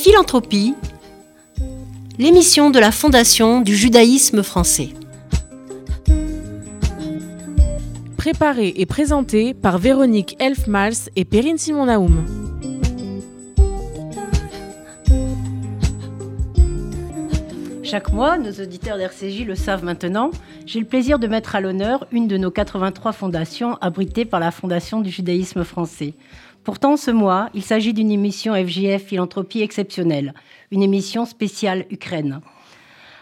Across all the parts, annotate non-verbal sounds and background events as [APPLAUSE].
Philanthropie, l'émission de la Fondation du judaïsme français. Préparée et présentée par Véronique Elfmals et Perrine Simon-Naoum. Chaque mois, nos auditeurs d'RCJ le savent maintenant, j'ai le plaisir de mettre à l'honneur une de nos 83 fondations abritées par la Fondation du judaïsme français. Pourtant, ce mois, il s'agit d'une émission FJF Philanthropie exceptionnelle, une émission spéciale Ukraine.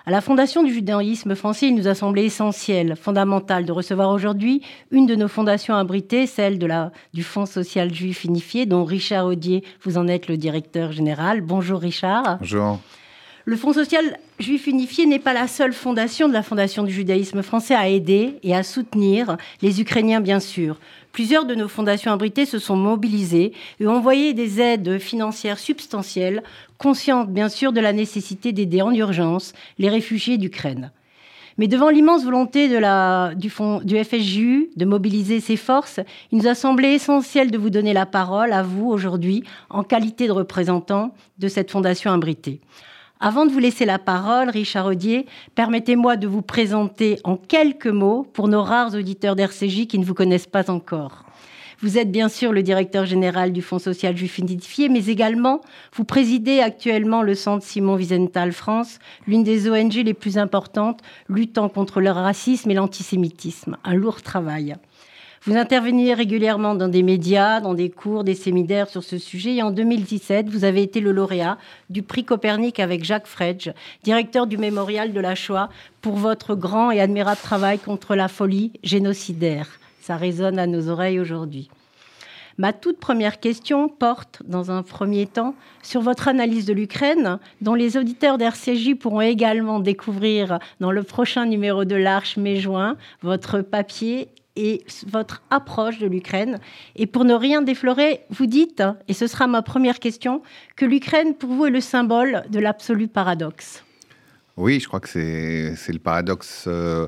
À la Fondation du judaïsme français, il nous a semblé essentiel, fondamental de recevoir aujourd'hui une de nos fondations abritées, celle de la, du Fonds social juif unifié, dont Richard Audier, vous en êtes le directeur général. Bonjour Richard. Bonjour. Le Fonds social juif unifié n'est pas la seule fondation de la Fondation du judaïsme français à aider et à soutenir les Ukrainiens, bien sûr. Plusieurs de nos fondations abritées se sont mobilisées et ont envoyé des aides financières substantielles, conscientes bien sûr de la nécessité d'aider en urgence les réfugiés d'Ukraine. Mais devant l'immense volonté du, fond, du FSJU de mobiliser ses forces, il nous a semblé essentiel de vous donner la parole à vous aujourd'hui en qualité de représentant de cette fondation abritée. Avant de vous laisser la parole, Richard Audier, permettez-moi de vous présenter en quelques mots pour nos rares auditeurs d'RCJ qui ne vous connaissent pas encore. Vous êtes bien sûr le directeur général du Fonds social juif identifié, mais également vous présidez actuellement le Centre Simon Wiesenthal France, l'une des ONG les plus importantes luttant contre le racisme et l'antisémitisme. Un lourd travail. Vous intervenez régulièrement dans des médias, dans des cours, des séminaires sur ce sujet. Et en 2017, vous avez été le lauréat du prix Copernic avec Jacques Fredge, directeur du mémorial de la Shoah, pour votre grand et admirable travail contre la folie génocidaire. Ça résonne à nos oreilles aujourd'hui. Ma toute première question porte, dans un premier temps, sur votre analyse de l'Ukraine, dont les auditeurs d'RCJ pourront également découvrir dans le prochain numéro de l'Arche mai-juin votre papier et votre approche de l'Ukraine. Et pour ne rien déflorer, vous dites, et ce sera ma première question, que l'Ukraine, pour vous, est le symbole de l'absolu paradoxe. Oui, je crois que c'est le paradoxe euh,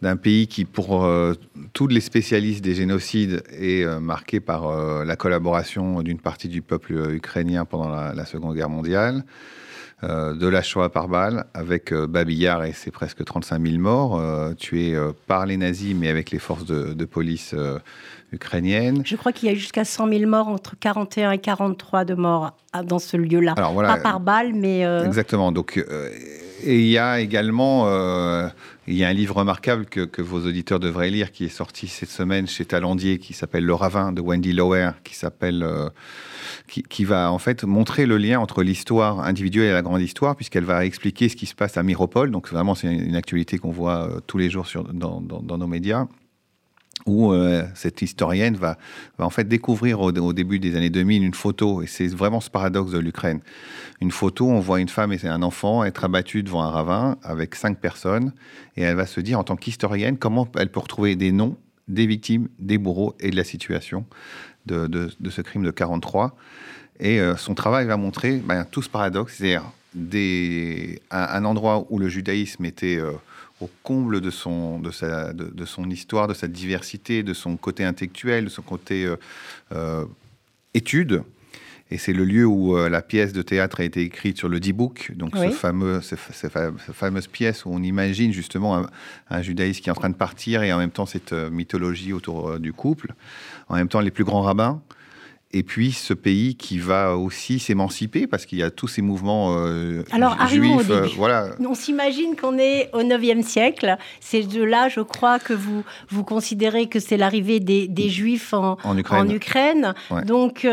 d'un pays qui, pour euh, tous les spécialistes des génocides, est euh, marqué par la collaboration d'une partie du peuple ukrainien pendant la, la Seconde Guerre mondiale. Euh, de la Shoah par balle, avec euh, Babillard et ses presque 35 000 morts, euh, tués par les nazis, mais avec les forces de, police ukrainiennes. Je crois qu'il y a jusqu'à 100 000 morts, entre 41 et 43 de morts dans ce lieu-là. Pas par balle, mais... Exactement. Donc, et il y a également... il y a un livre remarquable que, vos auditeurs devraient lire, qui est sorti cette semaine chez Talandier, qui s'appelle Le Ravin de Wendy Lower, qui s'appelle qui, va en fait montrer le lien entre l'histoire individuelle et la grande histoire, puisqu'elle va expliquer ce qui se passe à Miropol. Donc vraiment, c'est une actualité qu'on voit euh, tous les jours dans, nos médias où euh, cette historienne va, en fait découvrir au, début des années 2000 une photo, et c'est vraiment ce paradoxe de l'Ukraine. Une photo, on voit une femme et un enfant être abattus devant un ravin avec cinq personnes, et elle va se dire en tant qu'historienne comment elle peut retrouver des noms des victimes, des bourreaux et de la situation de, ce crime de 43. Et euh, son travail va montrer ben, tout ce paradoxe, c'est-à-dire un, endroit où le judaïsme était euh, au comble de son, de, sa, de, son histoire, de sa diversité, de son côté intellectuel, de son côté euh, étude, et c'est le lieu où euh, la pièce de théâtre a été écrite sur le D-Book, donc ce fameux, cette fameuse pièce où on imagine justement un, judaïsme qui est en train de partir et en même temps cette euh, mythologie autour euh, du couple, en même temps les plus grands rabbins. Et puis ce pays qui va aussi s'émanciper parce qu'il y a tous ces mouvements Alors, juifs. voilà. On s'imagine qu'on est au 9e siècle. C'est de là, je crois, que vous, vous considérez que c'est l'arrivée des, des, juifs en, en Ukraine. En Ukraine. Donc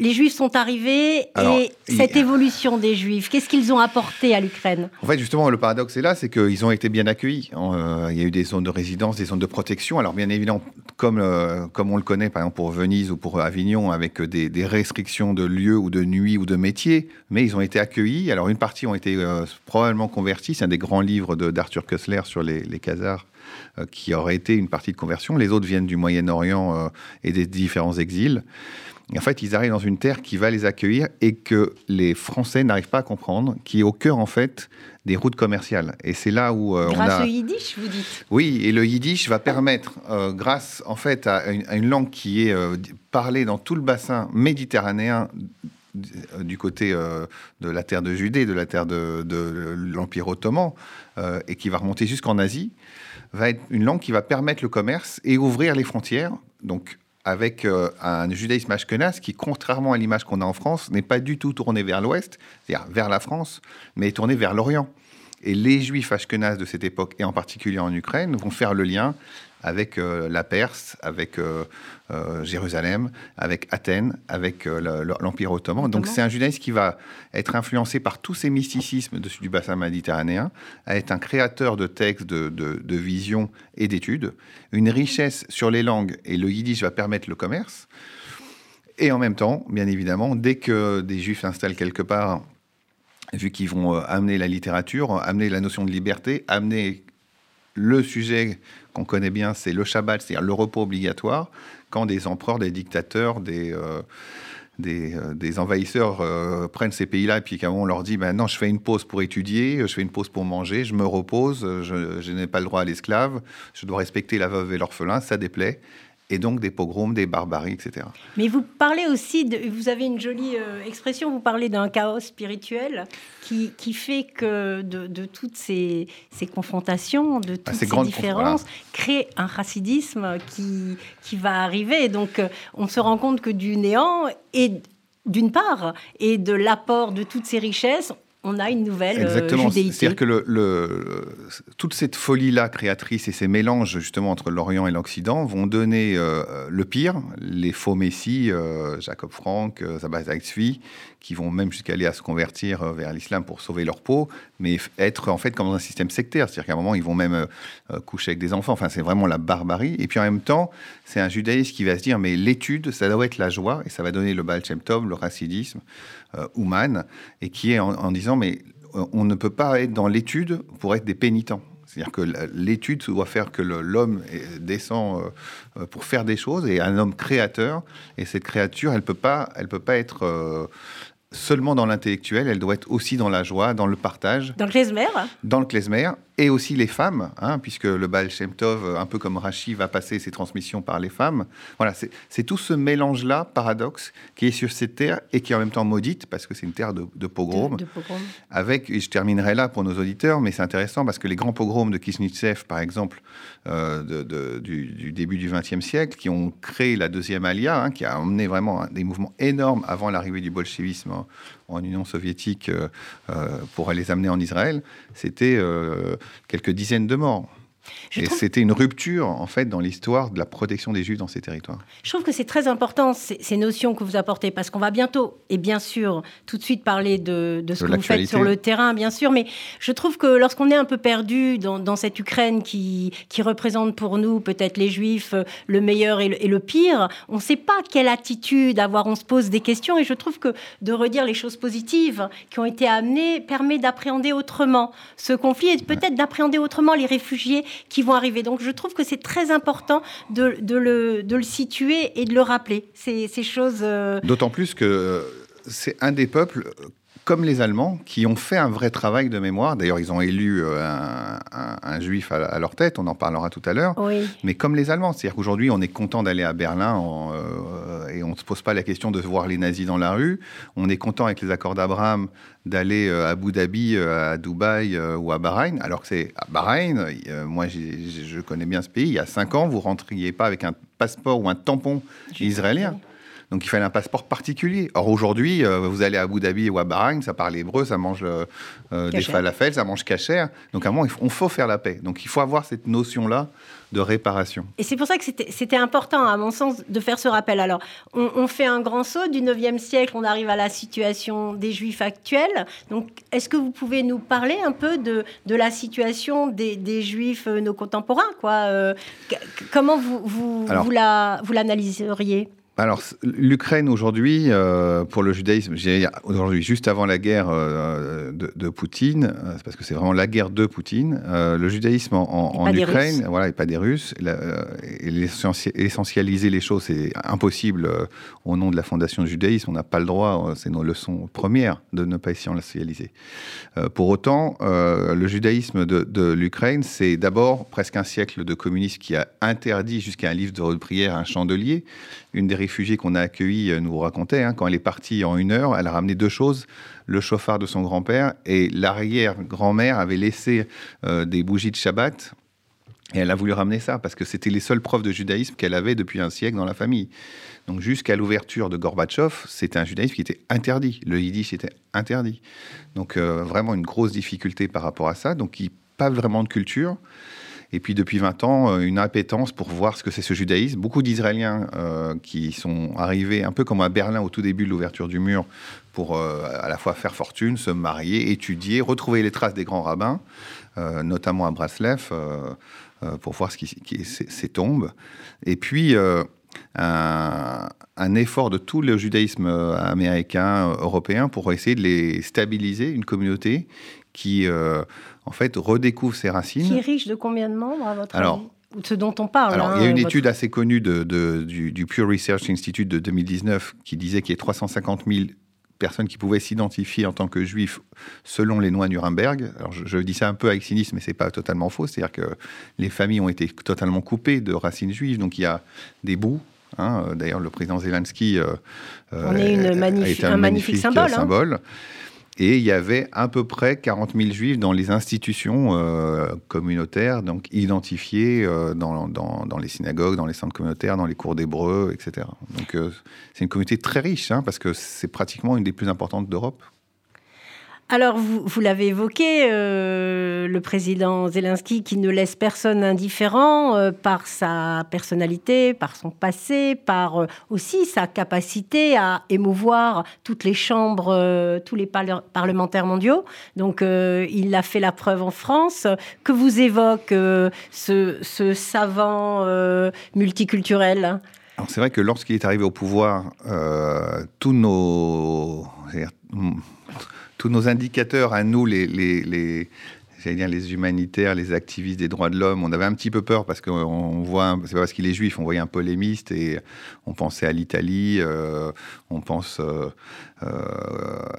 les Juifs sont arrivés et cette évolution des Juifs, qu'est-ce qu'ils ont apporté à l'Ukraine? En fait, justement, le paradoxe est là, c'est qu'ils ont été bien accueillis. Euh, il y a eu des zones de résidence, des zones de protection. Alors, bien évidemment, comme, euh, comme on le connaît, par exemple, pour Venise ou pour Avignon, avec des, restrictions de lieux ou de nuit ou de métier, mais ils ont été accueillis. Alors, une partie ont été euh, probablement convertis. C'est un des grands livres d'Arthur Kessler sur les, les Khazars qui aurait été une partie de conversion. Les autres viennent du Moyen-Orient et des différents exils. Et en fait, ils arrivent dans une terre qui va les accueillir et que les Français n'arrivent pas à comprendre, qui est au cœur, en fait, des routes commerciales. Et c'est là où euh, grâce on a... au yiddish, vous dites Oui, et le yiddish va permettre, euh, grâce en fait à une, langue qui est euh, parlée dans tout le bassin méditerranéen, du côté de la terre de Judée, de la terre de, de l'Empire ottoman, et qui va remonter jusqu'en Asie, va être une langue qui va permettre le commerce et ouvrir les frontières. Donc, avec un judaïsme ashkenaz qui, contrairement à l'image qu'on a en France, n'est pas du tout tourné vers l'ouest, c'est-à-dire vers la France, mais est tourné vers l'Orient. Et les juifs ashkenazes de cette époque, et en particulier en Ukraine, vont faire le lien avec euh, la Perse, avec euh, euh, Jérusalem, avec Athènes, avec l'Empire ottoman. Donc c'est un judaïsme qui va être influencé par tous ces mysticismes dessus du bassin méditerranéen, à être un créateur de textes, de, de visions et d'études, une richesse sur les langues, et le yiddish va permettre le commerce. Et en même temps, bien évidemment, dès que des juifs s'installent quelque part, vu qu'ils vont amener la littérature, amener la notion de liberté, amener le sujet qu'on connaît bien, c'est le Shabbat, c'est-à-dire le repos obligatoire, quand des empereurs, des dictateurs, des, euh, euh, des, envahisseurs euh, prennent ces pays-là, et puis qu'à moment on leur dit ben non, je fais une pause pour étudier, je fais une pause pour manger, je me repose, je, je n'ai pas le droit à l'esclave, je dois respecter la veuve et l'orphelin, ça déplaît et donc des pogroms, des barbaries, etc. Mais vous parlez aussi, de, vous avez une jolie euh, expression, vous parlez d'un chaos spirituel qui, qui fait que de, toutes ces, ces, confrontations, de toutes ces, différences, crée un racidisme qui, qui va arriver. Donc euh, on se rend compte que du néant et d'une part, et de l'apport de toutes ces richesses, on a une nouvelle euh, Exactement. C'est-à-dire que le, toute cette folie-là créatrice et ces mélanges justement entre l'Orient et l'Occident vont donner euh, le pire, les faux messies, euh, Jacob Frank, Zabaz qui vont même jusqu'à aller à se convertir vers l'islam pour sauver leur peau, mais être en fait comme dans un système sectaire. C'est-à-dire qu'à un moment, ils vont même coucher avec des enfants. Enfin, c'est vraiment la barbarie. Et puis en même temps, c'est un judaïsme qui va se dire, mais l'étude, ça doit être la joie, et ça va donner le Baal Shem Tov, le racidisme, euh, et qui est en, disant mais euh, on ne peut pas être dans l'étude pour être des pénitents. C'est-à-dire que l'étude doit faire que l'homme descend euh, pour faire des choses et un homme créateur. Et cette créature, elle peut pas, elle peut pas être seulement dans l'intellectuel, elle doit être aussi dans la joie, dans le partage. Dans le klezmer? Dans le klezmer, et aussi les femmes, hein, puisque le Baal Shem Tov, un peu comme Rashi, va passer ses transmissions par les femmes. Voilà, c'est tout ce mélange-là, paradoxe, qui est sur cette terre et qui est en même temps maudite, parce que c'est une terre de, de pogrom. Avec, et je terminerai là pour nos auditeurs, mais c'est intéressant parce que les grands pogroms de Kisnitsev, par exemple, euh, du, début du XXe siècle, qui ont créé la deuxième alia, hein, qui a emmené vraiment des mouvements énormes avant l'arrivée du bolchevisme en Union soviétique euh, euh, pour les amener en Israël, c'était euh, quelques dizaines de morts et c'était une rupture, en fait, dans l'histoire de la protection des Juifs dans ces territoires. Je trouve que c'est très important, ces, notions que vous apportez, parce qu'on va bientôt, et bien sûr, tout de suite parler de, ce que vous faites sur le terrain, bien sûr, mais je trouve que lorsqu'on est un peu perdu dans, cette Ukraine qui, qui, représente pour nous peut-être les Juifs le meilleur et le, pire, on ne sait pas quelle attitude avoir, on se pose des questions, et je trouve que de redire les choses positives qui ont été amenées permet d'appréhender autrement ce conflit, et peut-être d'appréhender autrement les réfugiés qui vont arriver. Donc je trouve que c'est très important de, le, situer et de le rappeler, ces, choses. Euh, D'autant plus que c'est un des peuples comme les Allemands, qui ont fait un vrai travail de mémoire. D'ailleurs, ils ont élu euh, un, juif à, leur tête, on en parlera tout à l'heure. Mais comme les Allemands, c'est-à-dire qu'aujourd'hui, on est content d'aller à Berlin euh, et on ne se pose pas la question de voir les nazis dans la rue. On est content avec les accords d'Abraham d'aller euh, à Abu Dhabi, à Dubaï ou à Bahreïn. Alors que c'est à Bahreïn, moi je connais bien ce pays, il y a cinq ans, vous rentriez pas avec un passeport ou un tampon israélien. Donc il fallait un passeport particulier. Or aujourd'hui, euh, vous allez à Abu Dhabi ou à Bahreïn, ça parle hébreu, ça mange euh, des falafels, ça mange cachère. Donc à un moment, il faut, faire la paix. Donc il faut avoir cette notion-là de réparation. Et c'est pour ça que c'était important, à mon sens, de faire ce rappel. Alors, on, fait un grand saut du 9e siècle, on arrive à la situation des Juifs actuels. Donc, est-ce que vous pouvez nous parler un peu de, de la des, des Juifs, euh, nos contemporains quoi Comment vous, vous, vous l'analyseriez? Alors, l'Ukraine aujourd'hui, euh, pour le judaïsme, aujourd'hui, juste avant la guerre euh, de, Poutine, euh, parce que c'est vraiment la guerre de Poutine, le judaïsme en, Ukraine, voilà, et pas des Russes, essentialiser les choses, c'est impossible au nom de la fondation du judaïsme. On n'a pas le droit, c'est nos leçons premières de ne pas essentialiser. pour autant, le judaïsme de, de l'Ukraine, c'est d'abord presque un siècle de communisme qui a interdit jusqu'à un livre de prière, un chandelier, une des réfugiés qu'on a accueillis nous racontait. Hein. quand elle est partie en une heure, elle a ramené deux choses le chauffard de son grand-père et l'arrière-grand-mère avait laissé des bougies de Shabbat et elle a voulu ramener ça parce que c'était les seules preuves de judaïsme qu'elle avait depuis un siècle dans la famille. Donc jusqu'à l'ouverture de Gorbatchev, c'était un judaïsme qui était interdit. Le yiddish était interdit. Donc euh, vraiment une grosse difficulté par rapport à ça. Donc il pas vraiment de culture. Et puis depuis 20 ans, euh, une appétence pour voir ce que c'est ce judaïsme. Beaucoup d'Israéliens euh, qui sont arrivés un peu comme à Berlin au tout début de l'ouverture du mur pour à la fois faire fortune, se marier, étudier, retrouver les traces des grands rabbins, notamment à Breslev. Euh, pour voir ces tombes. Et puis, euh, un, effort de tout le judaïsme euh, américain, européen, pour essayer de les stabiliser, une communauté qui, en fait, redécouvre ses racines. Qui est riche de combien de membres, à votre alors, avis? Ce dont on parle. Alors, il y a hein, une étude assez connue de, du, du, Pew Research Institute de 2019 qui disait qu'il y a 350 000 personnes qui pouvaient s'identifier en tant que juifs selon les lois Nuremberg. Alors je, dis ça un peu avec cynisme, mais c'est pas totalement faux. C'est-à-dire que les familles ont été totalement coupées de racines juives, donc il y a des bouts. Hein. D'ailleurs, le président Zelensky euh, On est une un, magnifique, symbole. Hein. Et il y avait à peu près 40 000 juifs dans les institutions euh, communautaires, donc identifiés euh, dans, dans, les synagogues, dans les centres communautaires, dans les cours d'hébreu, etc. Donc euh, c'est une communauté très riche, hein, parce que c'est pratiquement une des plus importantes d'Europe. Alors, vous, l'avez évoqué, euh, le président Zelensky qui ne laisse personne indifférent euh, par sa personnalité, par son passé, par euh, aussi sa capacité à émouvoir toutes les chambres, tous les parlementaires mondiaux. Donc, il a fait la preuve en France. Que vous évoque ce, ce, savant multiculturel? C'est vrai que lorsqu'il est arrivé au pouvoir, tous nos tous nos indicateurs à nous, les, humanitaires, les activistes des droits de l'homme, on avait un petit peu peur parce qu'on voit, c'est pas parce qu'il est juif, on voyait un polémiste et on pensait à l'Italie, euh, on pense euh, euh,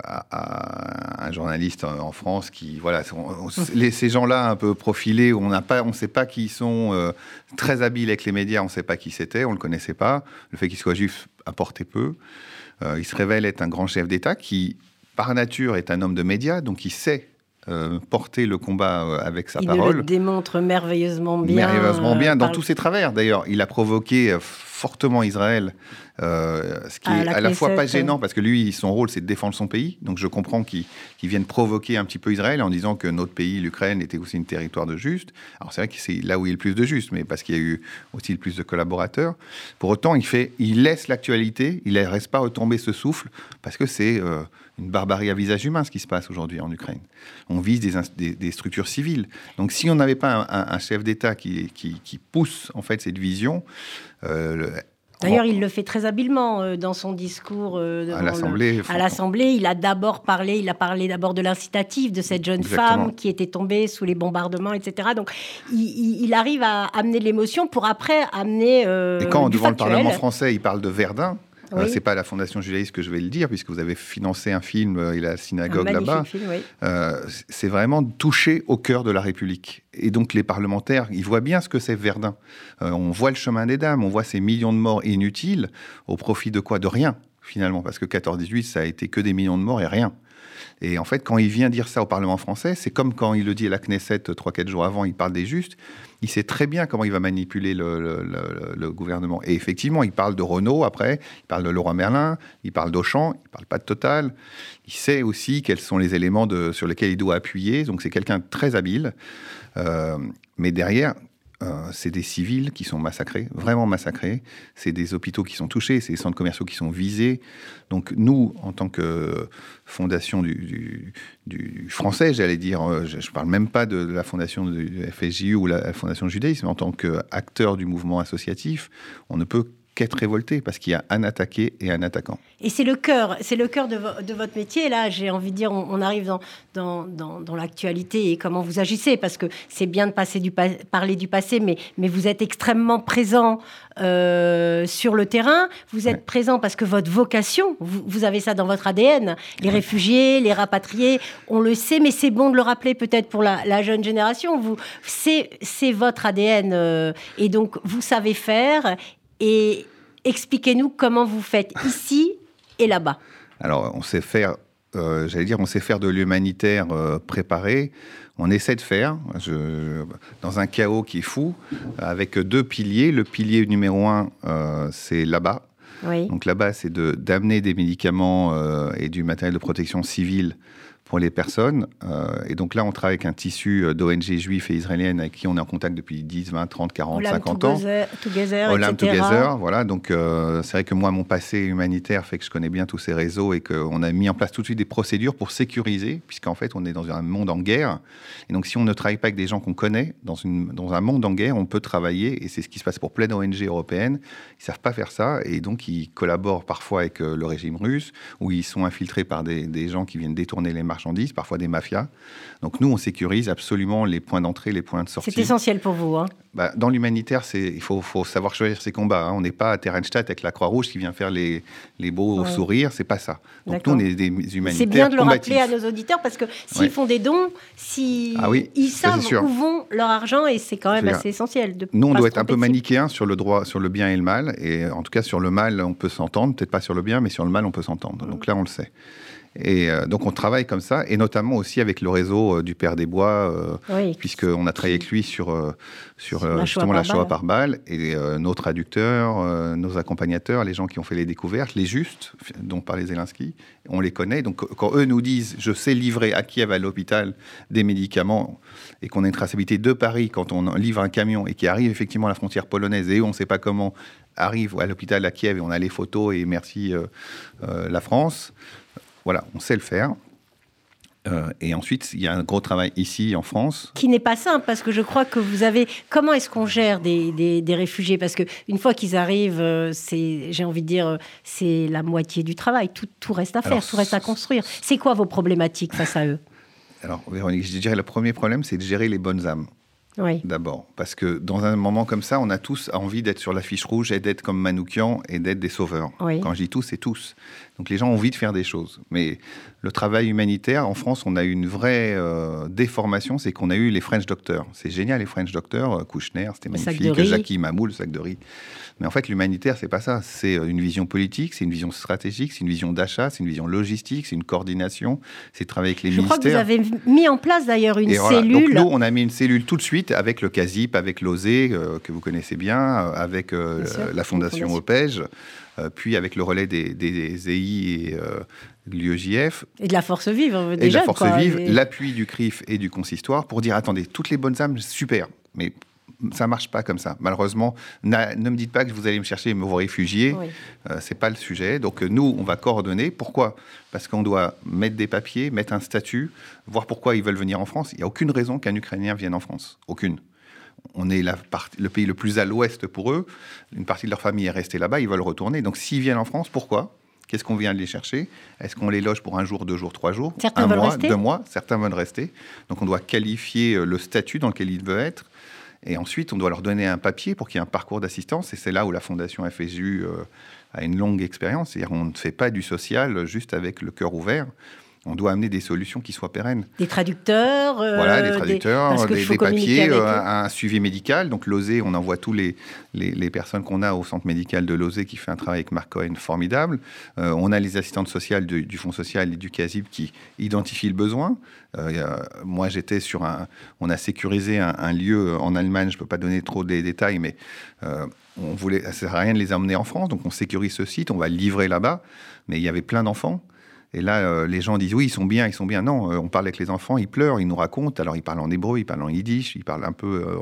à, un journaliste en France qui, voilà, ces gens-là un peu profilés, on n'a pas, on sait pas qui ils sont, très habiles avec les médias, on ne sait pas qui c'était, on le connaissait pas. Le fait qu'il soit juif apportait peu. il se révèle être un grand chef d'État qui par nature, est un homme de médias, donc il sait euh, porter le combat euh, avec sa parole. Il le démontre merveilleusement bien. Merveilleusement bien, dans tous ses travers d'ailleurs. Il a provoqué euh, fortement Israël, ce qui est à la fois pas gênant, parce que lui, son rôle, c'est de défendre son pays. Donc je comprends qu'il vienne provoquer un petit peu Israël en disant que notre pays, l'Ukraine, était aussi un territoire de juste. Alors c'est vrai que c'est là où il y a le plus de juste, mais parce qu'il y a eu aussi le plus de collaborateurs. Pour autant, il, fait, il laisse l'actualité, il ne laisse pas retomber ce souffle, parce que c'est une barbarie à visage humain ce qui se passe aujourd'hui en Ukraine. On vise des, structures civiles. Donc si on n'avait pas un, chef d'État qui, pousse en fait cette vision, euh, D'ailleurs, il le fait très habilement euh, dans son discours euh, à l'Assemblée. À l'Assemblée, il a d'abord parlé, il a parlé d'abord de l'incitatif de cette jeune femme qui était tombée sous les bombardements, etc. Donc, il, arrive à amener de l'émotion pour après amener. Et quand devant le Parlement français, il parle de Verdun, euh, c'est pas la Fondation judaïste que je vais le dire, puisque vous avez financé un film euh, et la synagogue là-bas. Euh, c'est vraiment touché au cœur de la République. Et donc les parlementaires, ils voient bien ce que c'est Verdun. on voit le chemin des dames, on voit ces millions de morts inutiles au profit de quoi? De rien finalement, parce que 14-18, ça a été que des millions de morts et rien. Et en fait, quand il vient dire ça au Parlement français, c'est comme quand il le dit à la Knesset 3-4 jours avant, il parle des justes. Il sait très bien comment il va manipuler le, gouvernement. Et effectivement, il parle de Renault après, il parle de Laurent Merlin, il parle d'Auchan, il parle pas de Total. Il sait aussi quels sont les éléments sur lesquels il doit appuyer. Donc c'est quelqu'un très habile. Euh, mais derrière, euh, c'est des civils qui sont massacrés, vraiment massacrés. C'est des hôpitaux qui sont touchés, c'est des centres commerciaux qui sont visés. Donc nous, en tant que fondation du, français, j'allais dire, euh, je ne parle même pas de, la fondation du FSJU ou la, la fondation judaïsme, en tant qu'acteur du mouvement associatif, on ne peut être révolté parce qu'il y a un attaqué et un attaquant. Et c'est le cœur, c'est le cœur de, votre métier. Là, j'ai envie de dire, on, arrive dans, dans, l'actualité et comment vous agissez, parce que c'est bien de passer du parler du passé, mais, mais vous êtes extrêmement présent euh, sur le terrain. Vous êtes présent parce que votre vocation, vous, avez ça dans votre ADN. Les réfugiés, les rapatriés, on le sait, mais c'est bon de le rappeler peut-être pour la, jeune génération. Vous, c'est votre ADN, euh, et donc vous savez faire et, expliquez-nous comment vous faites ici et là-bas. Alors, on sait faire, euh, j'allais dire, on sait faire de l'humanitaire euh, préparé. On essaie de faire, je, dans un chaos qui est fou, avec deux piliers. Le pilier numéro un, euh, c'est là-bas. Oui. Donc là-bas, c'est de- d'amener des médicaments et du matériel de protection civile pour les personnes. Euh, et donc là, on travaille avec un tissu euh, d'ONG juifs et israéliennes avec qui on est en contact depuis 10, 20, 30, 40, Olam 50 ans. Together, together, Olam etc. Together, voilà. Donc, euh, c'est vrai que moi, mon passé humanitaire fait que je connais bien tous ces réseaux et qu'on a mis en place tout de suite des procédures pour sécuriser, puisqu'en fait, on est dans un monde en guerre. Et donc, si on ne travaille pas avec des gens qu'on connaît dans, une, dans un monde en guerre, on peut travailler. Et c'est ce qui se passe pour plein d'ONG européennes. Ils savent pas faire ça. Et donc, ils collaborent parfois avec le régime russe, ou ils sont infiltrés par des, des gens qui viennent détourner les marchandises, parfois des mafias. Donc, nous, on sécurise absolument les points d'entrée, les points de sortie. C'est essentiel pour vous. Hein. Bah, dans l'humanitaire, il faut, faut savoir choisir ses combats. hein. On n'est pas à Terrenstadt avec la Croix-Rouge qui vient faire les, les beaux Ouais. sourires, c'est pas ça. Donc nous, on est des humanitaires C'est bien de le combatifs. rappeler à nos auditeurs parce que s'ils Ouais. font des dons, si Ah oui, ils savent où vont leur argent et c'est quand même assez essentiel. De Nous, on doit être un peu manichéen sur le droit, sur le bien et le mal. Et en tout cas, sur le mal, on peut s'entendre. Peut-être pas sur le bien, mais sur le mal, on peut s'entendre. Donc là, on le sait. Et euh, donc, on travaille comme ça, et notamment aussi avec le réseau euh, du Père des Bois, euh, Oui. puisqu'on a travaillé avec lui sur, euh, sur la justement Shoah la Shoah par balle, et nos traducteurs, nos accompagnateurs, les gens qui ont fait les découvertes, les justes, dont parlait Zelensky, on les connaît. Donc quand eux nous disent, je sais livrer à Kiev, à l'hôpital, des médicaments, et qu'on a une traçabilité de Paris, quand on livre un camion et qui arrive effectivement à la frontière polonaise, et eux, on ne sait pas comment, arrive à l'hôpital à Kiev, et on a les photos, et merci la France. Voilà, on sait le faire. Euh, et ensuite, il y a un gros travail ici en France. Qui n'est pas simple parce que je crois que vous avez. Comment est-ce qu'on gère des, des- des réfugiés? Parce que une fois qu'ils arrivent, euh, c'est, j'ai envie de dire, euh, c'est la moitié du travail. Tout, tout reste à faire, Alors, tout reste à construire. C'est quoi vos problématiques face à eux? Alors, Véronique, je dirais le premier problème, c'est de gérer les bonnes âmes. Oui. D'abord, parce que dans un moment comme ça, on a tous envie d'être sur la fiche rouge et d'être comme Manoukian et d'être des sauveurs. Oui. Quand je dis tous, c'est tous. Donc les gens ont envie de faire des choses. Mais le travail humanitaire, en France, on a eu une vraie euh, déformation, c'est qu'on a eu les French Doctors. C'est génial, les French Doctors. euh, Kouchner, c'était magnifique. Jackie Mamou, le sac de riz. Mais en fait, l'humanitaire, c'est pas ça. C'est euh, une vision politique, c'est une vision stratégique, c'est une vision d'achat, c'est une vision logistique, c'est une coordination, c'est travailler avec les Je crois que vous ministères. avez mis en place d'ailleurs une Et voilà. cellule. Donc nous, on a mis une cellule tout de suite avec le CASIP, avec l'OSE, euh, que vous connaissez bien, avec euh, Bien sûr, la Fondation euh, puis avec le relais des, des, des EI et euh, de l'UEJF, Et de la force vive, euh, et déjà. de la Force quoi. Vive, Et- l'appui du CRIF et du consistoire pour dire attendez, toutes les bonnes âmes, super, mais ça marche pas comme ça. Malheureusement, n'a- ne me dites pas que vous allez me chercher vos réfugiés. Oui. Euh, c'est pas le sujet. Donc euh, nous, on va coordonner. Pourquoi? Parce qu'on doit mettre des papiers, mettre un statut, voir pourquoi ils veulent venir en France. Il n'y a aucune raison qu'un Ukrainien vienne en France. Aucune. On est la partie- le pays le plus à l'ouest pour eux. Une partie de leur famille est restée là-bas. Ils veulent retourner. Donc s'ils viennent en France, pourquoi? Qu'est-ce qu'on vient de les chercher? Est-ce qu'on les loge pour un jour, deux jours, trois jours? Certains Un mois, rester deux mois Certains veulent rester. Donc on doit qualifier euh, le statut dans lequel ils veulent être. Et ensuite, on doit leur donner un papier pour qu'il y ait un parcours d'assistance. Et c'est là où la Fondation FSU euh, a une longue expérience. C'est-à-dire qu'on ne fait pas du social juste avec le cœur ouvert. On doit amener des solutions qui soient pérennes. Des traducteurs. euh, Voilà, des traducteurs, des, papiers, euh, un suivi médical. Donc l'OSE, on envoie tous les, les, les personnes qu'on a au centre médical de l'OSE qui fait un travail avec Marc Cohen formidable. Euh, on a les assistantes sociales du, du Fonds social et du CASIP qui identifient le besoin. Euh, moi, j'étais sur un... On a sécurisé un, un lieu en Allemagne, je ne peux pas donner trop des détails, mais on voulait, ça sert à rien de les emmener en France, donc on sécurise ce site, on va le livrer là-bas. Mais il y avait plein d'enfants. Et là, euh, les gens disent oui, ils sont bien, ils sont bien. Non, euh, on parle avec les enfants, ils pleurent, ils nous racontent. Alors, ils parlent en hébreu, ils parlent en yiddish, ils parlent un peu euh,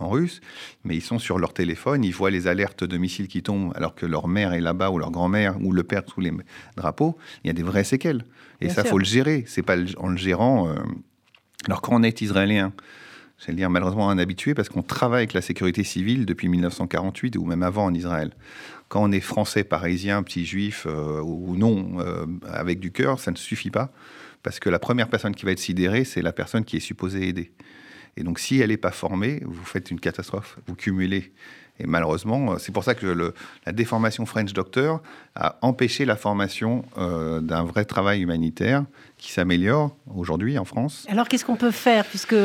en russe, mais ils sont sur leur téléphone, ils voient les alertes de missiles qui tombent alors que leur mère est là-bas ou leur grand-mère ou le père sous les drapeaux. Il y a des vraies séquelles. Et Bien ça, sûr. faut le gérer. C'est pas en le gérant. Alors, quand on est israélien, j'allais dire malheureusement un habitué parce qu'on travaille avec la sécurité civile depuis 1948 ou même avant en Israël. Quand on est français, parisien, petit juif euh, ou non, euh, avec du cœur, ça ne suffit pas parce que la première personne qui va être sidérée, c'est la personne qui est supposée aider. Et donc, si elle n'est pas formée, vous faites une catastrophe, vous cumulez. Et malheureusement, c'est pour ça que le, la déformation French Doctor a empêché la formation d'un vrai travail humanitaire qui s'améliore aujourd'hui en France. Alors qu'est-ce qu'on peut faire? Puisque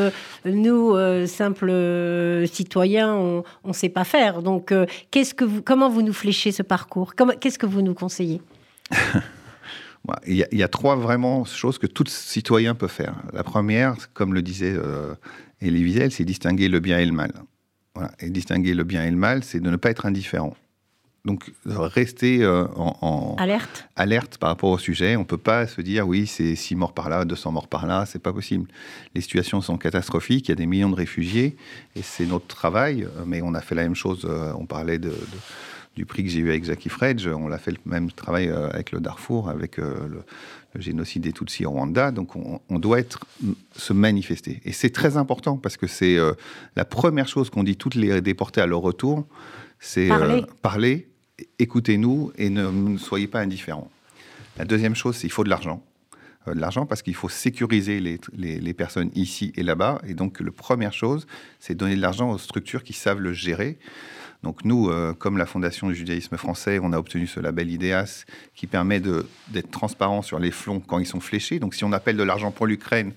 nous simples citoyens on ne sait pas faire. Donc qu'est-ce que vous, comment vous nous fléchez ce parcours? Qu'est-ce que vous nous conseillez? [LAUGHS] Il y, a, trois vraiment choses que tout citoyen peut faire. La première, comme le disait euh, Elie Wiesel, c'est distinguer le bien et le mal. Et distinguer le bien et le mal, c'est de ne pas être indifférent. Donc rester euh, en, alerte. alerte par rapport au sujet. On ne peut pas se dire oui, c'est 6 morts par là, 200 morts par là, c'est pas possible. Les situations sont catastrophiques, il y a des millions de réfugiés et c'est notre travail. Mais on a fait la même chose, euh, on parlait de du prix que j'ai eu avec Jackie Fredge. On l'a fait le même travail euh, avec le Darfour, avec euh, le, génocide des Tutsis au Rwanda. Donc on, doit être, se manifester. Et c'est très important parce que c'est euh, la première chose qu'on dit toutes les déportés à leur retour, c'est parler, écoutez-nous et ne, soyez pas indifférents. La deuxième chose, c'est qu'il faut de l'argent de l'argent parce qu'il faut sécuriser les, les, personnes ici et là-bas. Et donc, la première chose, c'est donner de l'argent aux structures qui savent le gérer. Donc nous, euh, comme la Fondation du judaïsme français, on a obtenu ce label IDEAS qui permet d'être transparent sur les fonds quand ils sont fléchés. Donc si on appelle de l'argent pour l'Ukraine,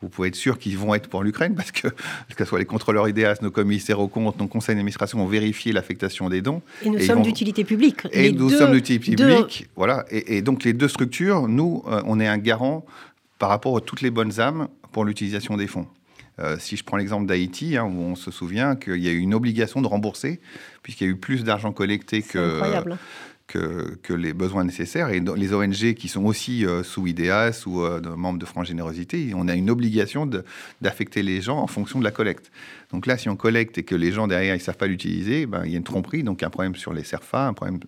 vous pouvez être sûr qu'ils vont être pour l'Ukraine parce que, [LAUGHS] que ce soit les contrôleurs IDEAS, nos commissaires aux comptes, nos conseils d'administration ont vérifié l'affectation des dons. Et nous sommes d'utilité publique. Et nous sommes d'utilité publique. Voilà. Et, donc les deux structures, nous, euh, on est un garant par rapport à toutes les bonnes âmes pour l'utilisation des fonds. Euh, si je prends l'exemple d'Haïti, hein, où on se souvient qu'il y a eu une obligation de rembourser, puisqu'il y a eu plus d'argent collecté que, que, les besoins nécessaires. Et les ONG qui sont aussi euh, sous IDEAS ou euh, membres de France Générosité, on a une obligation d'affecter les gens en fonction de la collecte. Donc là, si on collecte et que les gens derrière ne savent pas l'utiliser, ben, il y a une tromperie, donc un problème sur les CERFA, un problème.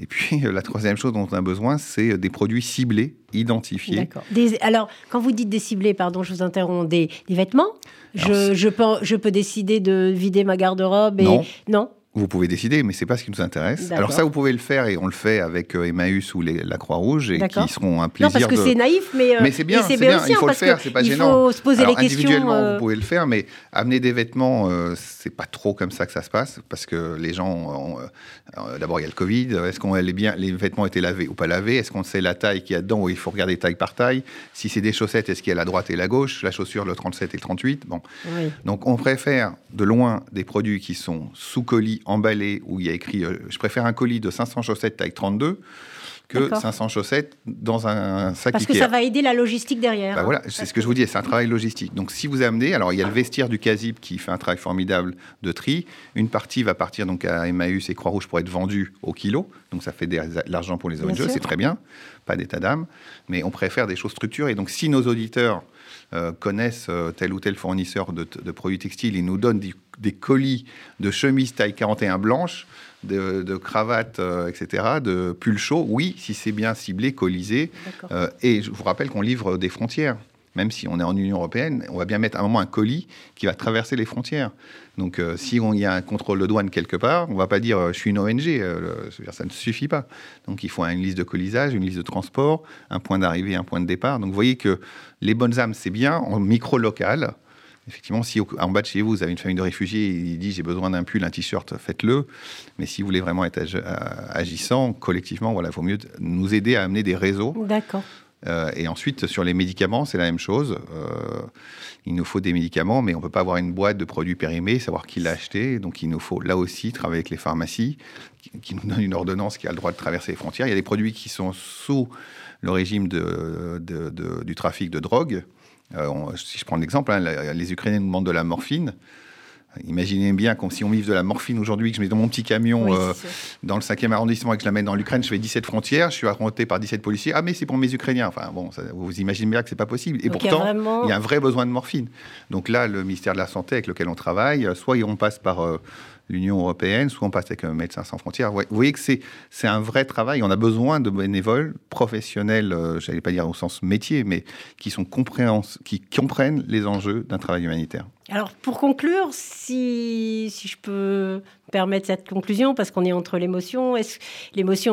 Et puis, [LAUGHS] la troisième chose dont on a besoin, c'est des produits ciblés, identifiés. D'accord. Alors, quand vous dites des ciblés, pardon, je vous interromps, des, vêtements? Je, je, peux, je peux décider de vider ma garde-robe et... Non. non? Vous pouvez décider, mais c'est pas ce qui nous intéresse. Alors ça, vous pouvez le faire et on le fait avec euh, Emmaüs ou la Croix-Rouge et qui seront un plaisir. Non, parce que c'est naïf, mais, euh, mais c'est bien, c'est bien. il faut le faire, c'est pas il gênant. Il faut se poser les questions. Individuellement, vous euh, pouvez le faire, mais amener des vêtements, c'est pas trop comme ça que ça se passe parce que les gens, d'abord il y a le Covid. Est-ce qu'on les bien, les vêtements étaient lavés ou pas lavés? Est-ce qu'on sait la taille qu'il y a dedans? Ou il faut regarder taille par taille Si c'est des chaussettes, est-ce qu'il y a la droite et la gauche? La chaussure, le 37 et le 38. Bon, donc on préfère de loin des produits qui sont sous colis, emballés ou il y a écrit euh, Je préfère un colis de 500 chaussettes taille 32 que 500 chaussettes dans un sac Parce que ça va aider la logistique derrière. Bah voilà, c'est ce que je vous dis, c'est un travail logistique. Donc si vous amenez, alors il y a le vestiaire du CASIP qui fait un travail formidable de tri. Une partie va partir donc à Emmaüs et Croix-Rouge pour être vendue au kilo. Donc ça fait de l'argent pour les ONG, c'est très bien, pas d'état d'âme. Mais on préfère des choses structurées. Donc si nos auditeurs euh, connaissent euh, tel ou tel fournisseur de, produits textiles et nous donnent des, colis de chemises taille 41 blanches, de, cravates, euh, etc., de pulls chauds, oui, si c'est bien ciblé, colisé. et je vous rappelle qu'on livre des frontières même si on est en Union européenne, on va bien mettre à un moment un colis qui va traverser les frontières. Donc, euh, si il y a un contrôle de douane quelque part, on ne va pas dire euh, je suis une ONG, euh, ça ne suffit pas. Donc, il faut une liste de colisage, une liste de transport, un point d'arrivée, un point de départ. Donc, vous voyez que les bonnes âmes, c'est bien en micro local. Effectivement, si en bas de chez vous, vous avez une famille de réfugiés, il dit j'ai besoin d'un pull, un t-shirt, faites-le. Mais si vous voulez vraiment être agissant collectivement, voilà, il faut mieux nous aider à amener des réseaux. D'accord. Euh, et ensuite, sur les médicaments, c'est la même chose. Euh, il nous faut des médicaments, mais on ne peut pas avoir une boîte de produits périmés, savoir qui l'a acheté. Donc, il nous faut là aussi travailler avec les pharmacies qui, nous donnent une ordonnance qui a le droit de traverser les frontières. Il y a des produits qui sont sous le régime de, du trafic de drogue. Euh, si je prends l'exemple, hein, les Ukrainiens nous demandent de la morphine. Imaginez bien comme si on livre de la morphine aujourd'hui, que je mets dans mon petit camion euh, dans le 5e arrondissement et que je la mets dans l'Ukraine, je fais 17 frontières, je suis affronté par 17 policiers. Ah, mais c'est pour mes Ukrainiens. Enfin, bon, vous imaginez bien que c'est pas possible. Et pourtant, il y, a un vrai besoin de morphine. Donc là, le ministère de la Santé avec lequel on travaille, euh, soit on passe par euh, l'Union européenne, soit on passe avec Médecins sans frontières. Vous voyez que c'est un vrai travail. On a besoin de bénévoles professionnels, je j'allais pas dire au sens métier, mais qui, sont qui comprennent les enjeux d'un travail humanitaire. Alors, pour conclure, si, si je peux permettre cette conclusion, parce qu'on est entre l'émotion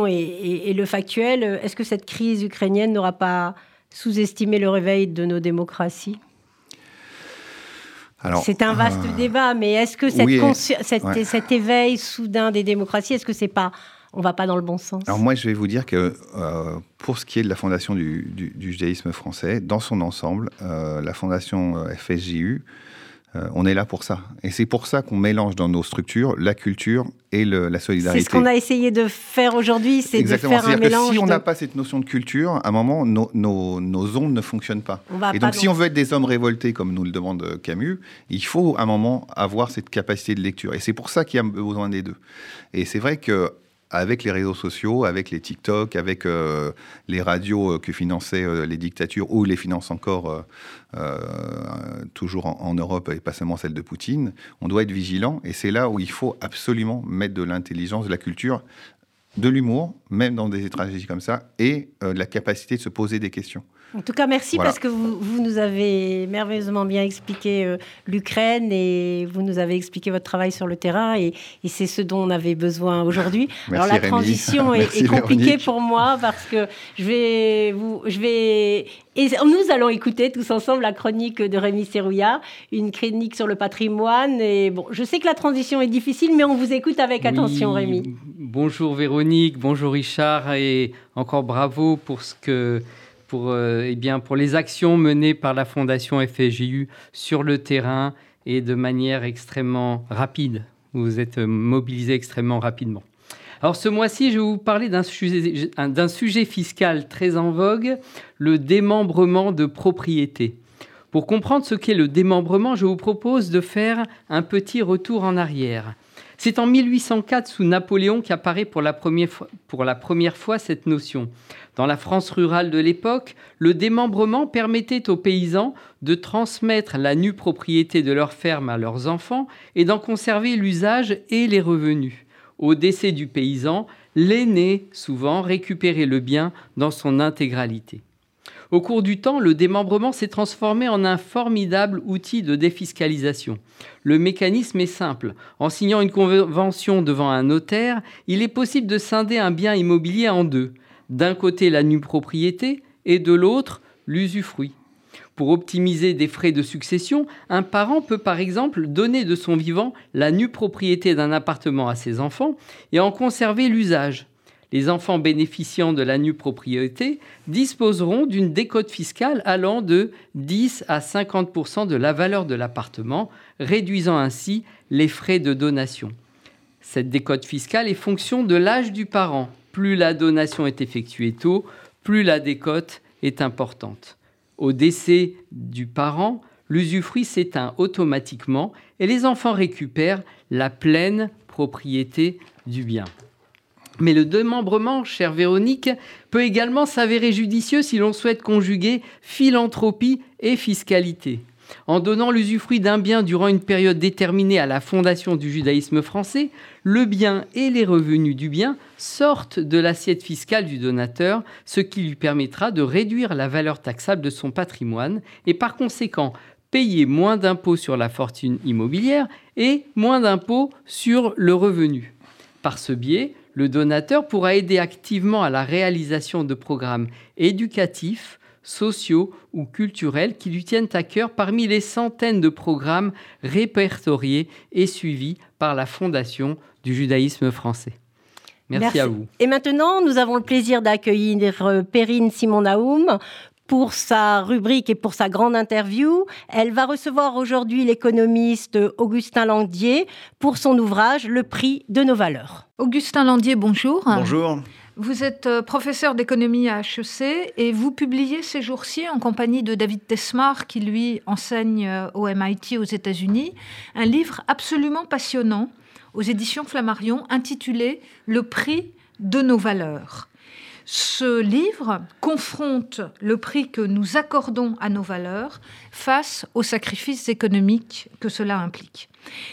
et, le factuel, est-ce que cette crise ukrainienne n'aura pas sous-estimé le réveil de nos démocraties? C'est un vaste euh, débat, mais est-ce que cette cet éveil soudain des démocraties, est-ce que c'est pas on va pas dans le bon sens? Alors moi, je vais vous dire que euh, pour ce qui est de la fondation du, judaïsme français, dans son ensemble, euh, la fondation FSJU, euh, on est là pour ça. Et c'est pour ça qu'on mélange dans nos structures la culture et la solidarité. C'est ce qu'on a essayé de faire aujourd'hui, c'est de faire un mélange. Que si on n'a pas cette notion de culture, à un moment, nos, ondes ne fonctionnent pas. et donc, si on veut être des hommes révoltés, comme nous le demande Camus, il faut à un moment avoir cette capacité de lecture. Et c'est pour ça qu'il y a besoin des deux. Et c'est vrai que avec les réseaux sociaux, avec les TikTok, avec euh, les radios euh, que finançaient euh, les dictatures ou les financent encore toujours en, Europe et pas seulement celle de Poutine, on doit être vigilant et c'est là où il faut absolument mettre de l'intelligence, de la culture, de l'humour, même dans des tragédies comme ça, et la capacité de se poser des questions. En tout cas, merci parce que vous, nous avez merveilleusement bien expliqué euh, l'Ukraine et vous nous avez expliqué votre travail sur le terrain et, c'est ce dont on avait besoin aujourd'hui. [LAUGHS] Alors la transition [LAUGHS] est, compliquée pour moi parce que je vais vous, je vais et nous allons écouter tous ensemble la chronique de Rémi Serrouillat, une chronique sur le patrimoine. Et bon, je sais que la transition est difficile, mais on vous écoute avec attention, Rémi. Bonjour Véronique, bonjour Richard, et encore bravo pour ce que pour, euh, eh bien, pour les actions menées par la Fondation FSJU sur le terrain et de manière extrêmement rapide. Vous êtes mobilisé extrêmement rapidement. Alors ce mois-ci, je vais vous parler d'un sujet, sujet fiscal très en vogue, le démembrement de propriété. Pour comprendre ce qu'est le démembrement, je vous propose de faire un petit retour en arrière. C'est en 1804, sous Napoléon, qu'apparaît pour la, première fois, cette notion. Dans la France rurale de l'époque, le démembrement permettait aux paysans de transmettre la nue propriété de leur ferme à leurs enfants et d'en conserver l'usage et les revenus. Au décès du paysan, l'aîné souvent récupérait le bien dans son intégralité. Au cours du temps, le démembrement s'est transformé en un formidable outil de défiscalisation. Le mécanisme est simple. En signant une convention devant un notaire, il est possible de scinder un bien immobilier en deux. D'un côté la nue propriété et de l'autre l'usufruit. Pour optimiser des frais de succession, un parent peut par exemple donner de son vivant la nue propriété d'un appartement à ses enfants et en conserver l'usage les enfants bénéficiant de la nue propriété disposeront d'une décote fiscale allant de 10 à 50% de la valeur de l'appartement, réduisant ainsi les frais de donation. Cette décote fiscale est fonction de l'âge du parent. Plus la donation est effectuée tôt, plus la décote est importante. Au décès du parent, l'usufruit s'éteint automatiquement et les enfants récupèrent la pleine propriété du bien. Mais le démembrement, chère Véronique, peut également s'avérer judicieux si l'on souhaite conjuguer philanthropie et fiscalité. En donnant l'usufruit d'un bien durant une période déterminée à la fondation du judaïsme français, le bien et les revenus du bien sortent de l'assiette fiscale du donateur, ce qui lui permettra de réduire la valeur taxable de son patrimoine et par conséquent payer moins d'impôts sur la fortune immobilière et moins d'impôts sur le revenu. Par ce biais, le donateur pourra aider activement à la réalisation de programmes éducatifs, sociaux ou culturels qui lui tiennent à cœur parmi les centaines de programmes répertoriés et suivis par la Fondation du judaïsme français. Merci, à vous. Et maintenant, nous avons le plaisir d'accueillir Perrine Simon-Naoum pour sa rubrique et pour sa grande interview. Elle va recevoir aujourd'hui l'économiste Augustin Landier pour son ouvrage Le prix de nos valeurs. Augustin Landier, bonjour. Bonjour. Vous êtes euh, professeur d'économie à HEC et vous publiez ces jours-ci en compagnie de David Tesmar qui lui enseigne euh, au MIT aux États-Unis un livre absolument passionnant aux éditions Flammarion intitulé Le prix de nos valeurs. Ce livre confronte le prix que nous accordons à nos valeurs face aux sacrifices économiques que cela implique.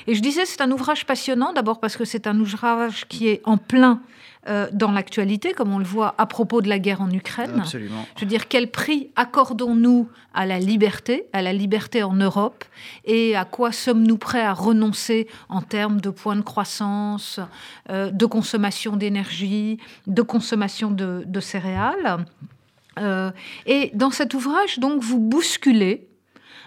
Et je disais, c'est un ouvrage passionnant, d'abord parce que c'est un ouvrage qui est en plein euh, dans l'actualité, comme on le voit à propos de la guerre en Ukraine. Absolument. Je veux dire, quel prix accordons-nous à la liberté, à la liberté en Europe, et à quoi sommes-nous prêts à renoncer en termes de points de croissance, euh, de consommation d'énergie, de consommation de, céréales euh, Et dans cet ouvrage, donc, vous bousculez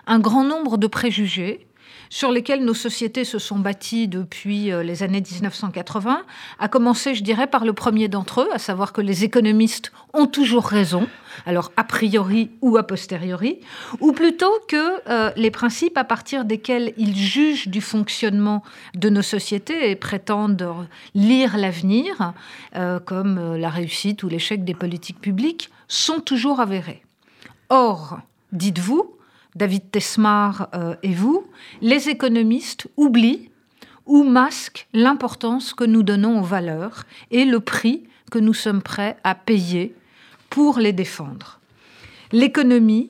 un grand nombre de préjugés sur lesquels nos sociétés se sont bâties depuis euh, les années 1980, à commencer, je dirais, par le premier d'entre eux, à savoir que les économistes ont toujours raison, alors a priori ou a posteriori, ou plutôt que euh, les principes à partir desquels ils jugent du fonctionnement de nos sociétés et prétendent lire l'avenir, euh, comme la réussite ou l'échec des politiques publiques, sont toujours avérés. Or, dites-vous, David Tesmar euh, et vous, les économistes oublient ou masquent l'importance que nous donnons aux valeurs et le prix que nous sommes prêts à payer pour les défendre. L'économie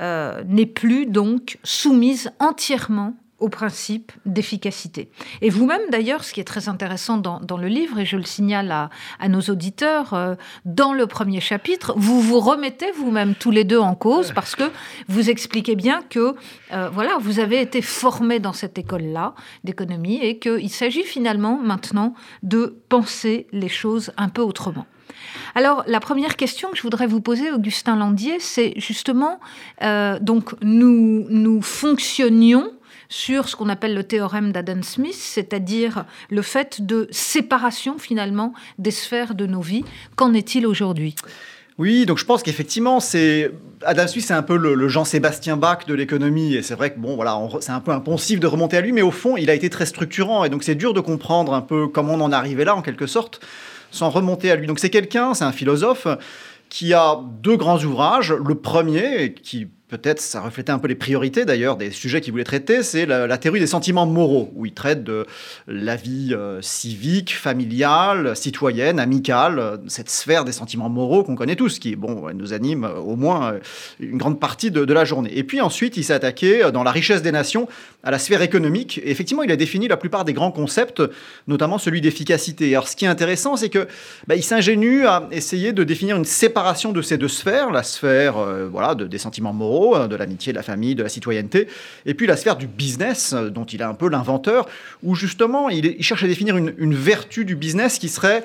euh, n'est plus donc soumise entièrement au principe d'efficacité. Et vous-même, d'ailleurs, ce qui est très intéressant dans, le livre, et je le signale à, nos auditeurs, euh, dans le premier chapitre, vous vous remettez vous-même tous les deux en cause parce que vous expliquez bien que euh, voilà, vous avez été formé dans cette école-là d'économie et qu'il s'agit finalement maintenant de penser les choses un peu autrement. Alors, la première question que je voudrais vous poser, Augustin Landier, c'est justement, euh, donc, nous, nous fonctionnions sur ce qu'on appelle le théorème d'Adam Smith, c'est-à-dire le fait de séparation finalement des sphères de nos vies. Qu'en est-il aujourd'hui? Oui, donc je pense qu'effectivement, c'est Adam Smith, c'est un peu le, Jean-Sébastien Bach de l'économie, et c'est vrai que bon, voilà, c'est un peu impensif de remonter à lui, mais au fond, il a été très structurant, et donc c'est dur de comprendre un peu comment on en arrivé là, en quelque sorte, sans remonter à lui. Donc c'est quelqu'un, c'est un philosophe qui a deux grands ouvrages. Le premier, qui peut-être ça reflétait un peu les priorités d'ailleurs des sujets qu'il voulait traiter, c'est la, théorie des sentiments moraux, où il traite de la vie euh, civique, familiale, citoyenne, amicale, cette sphère des sentiments moraux qu'on connaît tous, qui bon, nous anime au moins euh, une grande partie de, la journée. Et puis ensuite, il s'est attaqué euh, dans la richesse des nations à la sphère économique. Et effectivement, il a défini la plupart des grands concepts, notamment celui d'efficacité. Alors ce qui est intéressant, c'est que bah, il s'ingénue à essayer de définir une séparation de ces deux sphères, la sphère voilà, de, des sentiments moraux, Hein, de l'amitié, de la famille, de la citoyenneté, et puis la sphère du business, euh, dont il est un peu l'inventeur, où justement il, cherche à définir une, vertu du business qui serait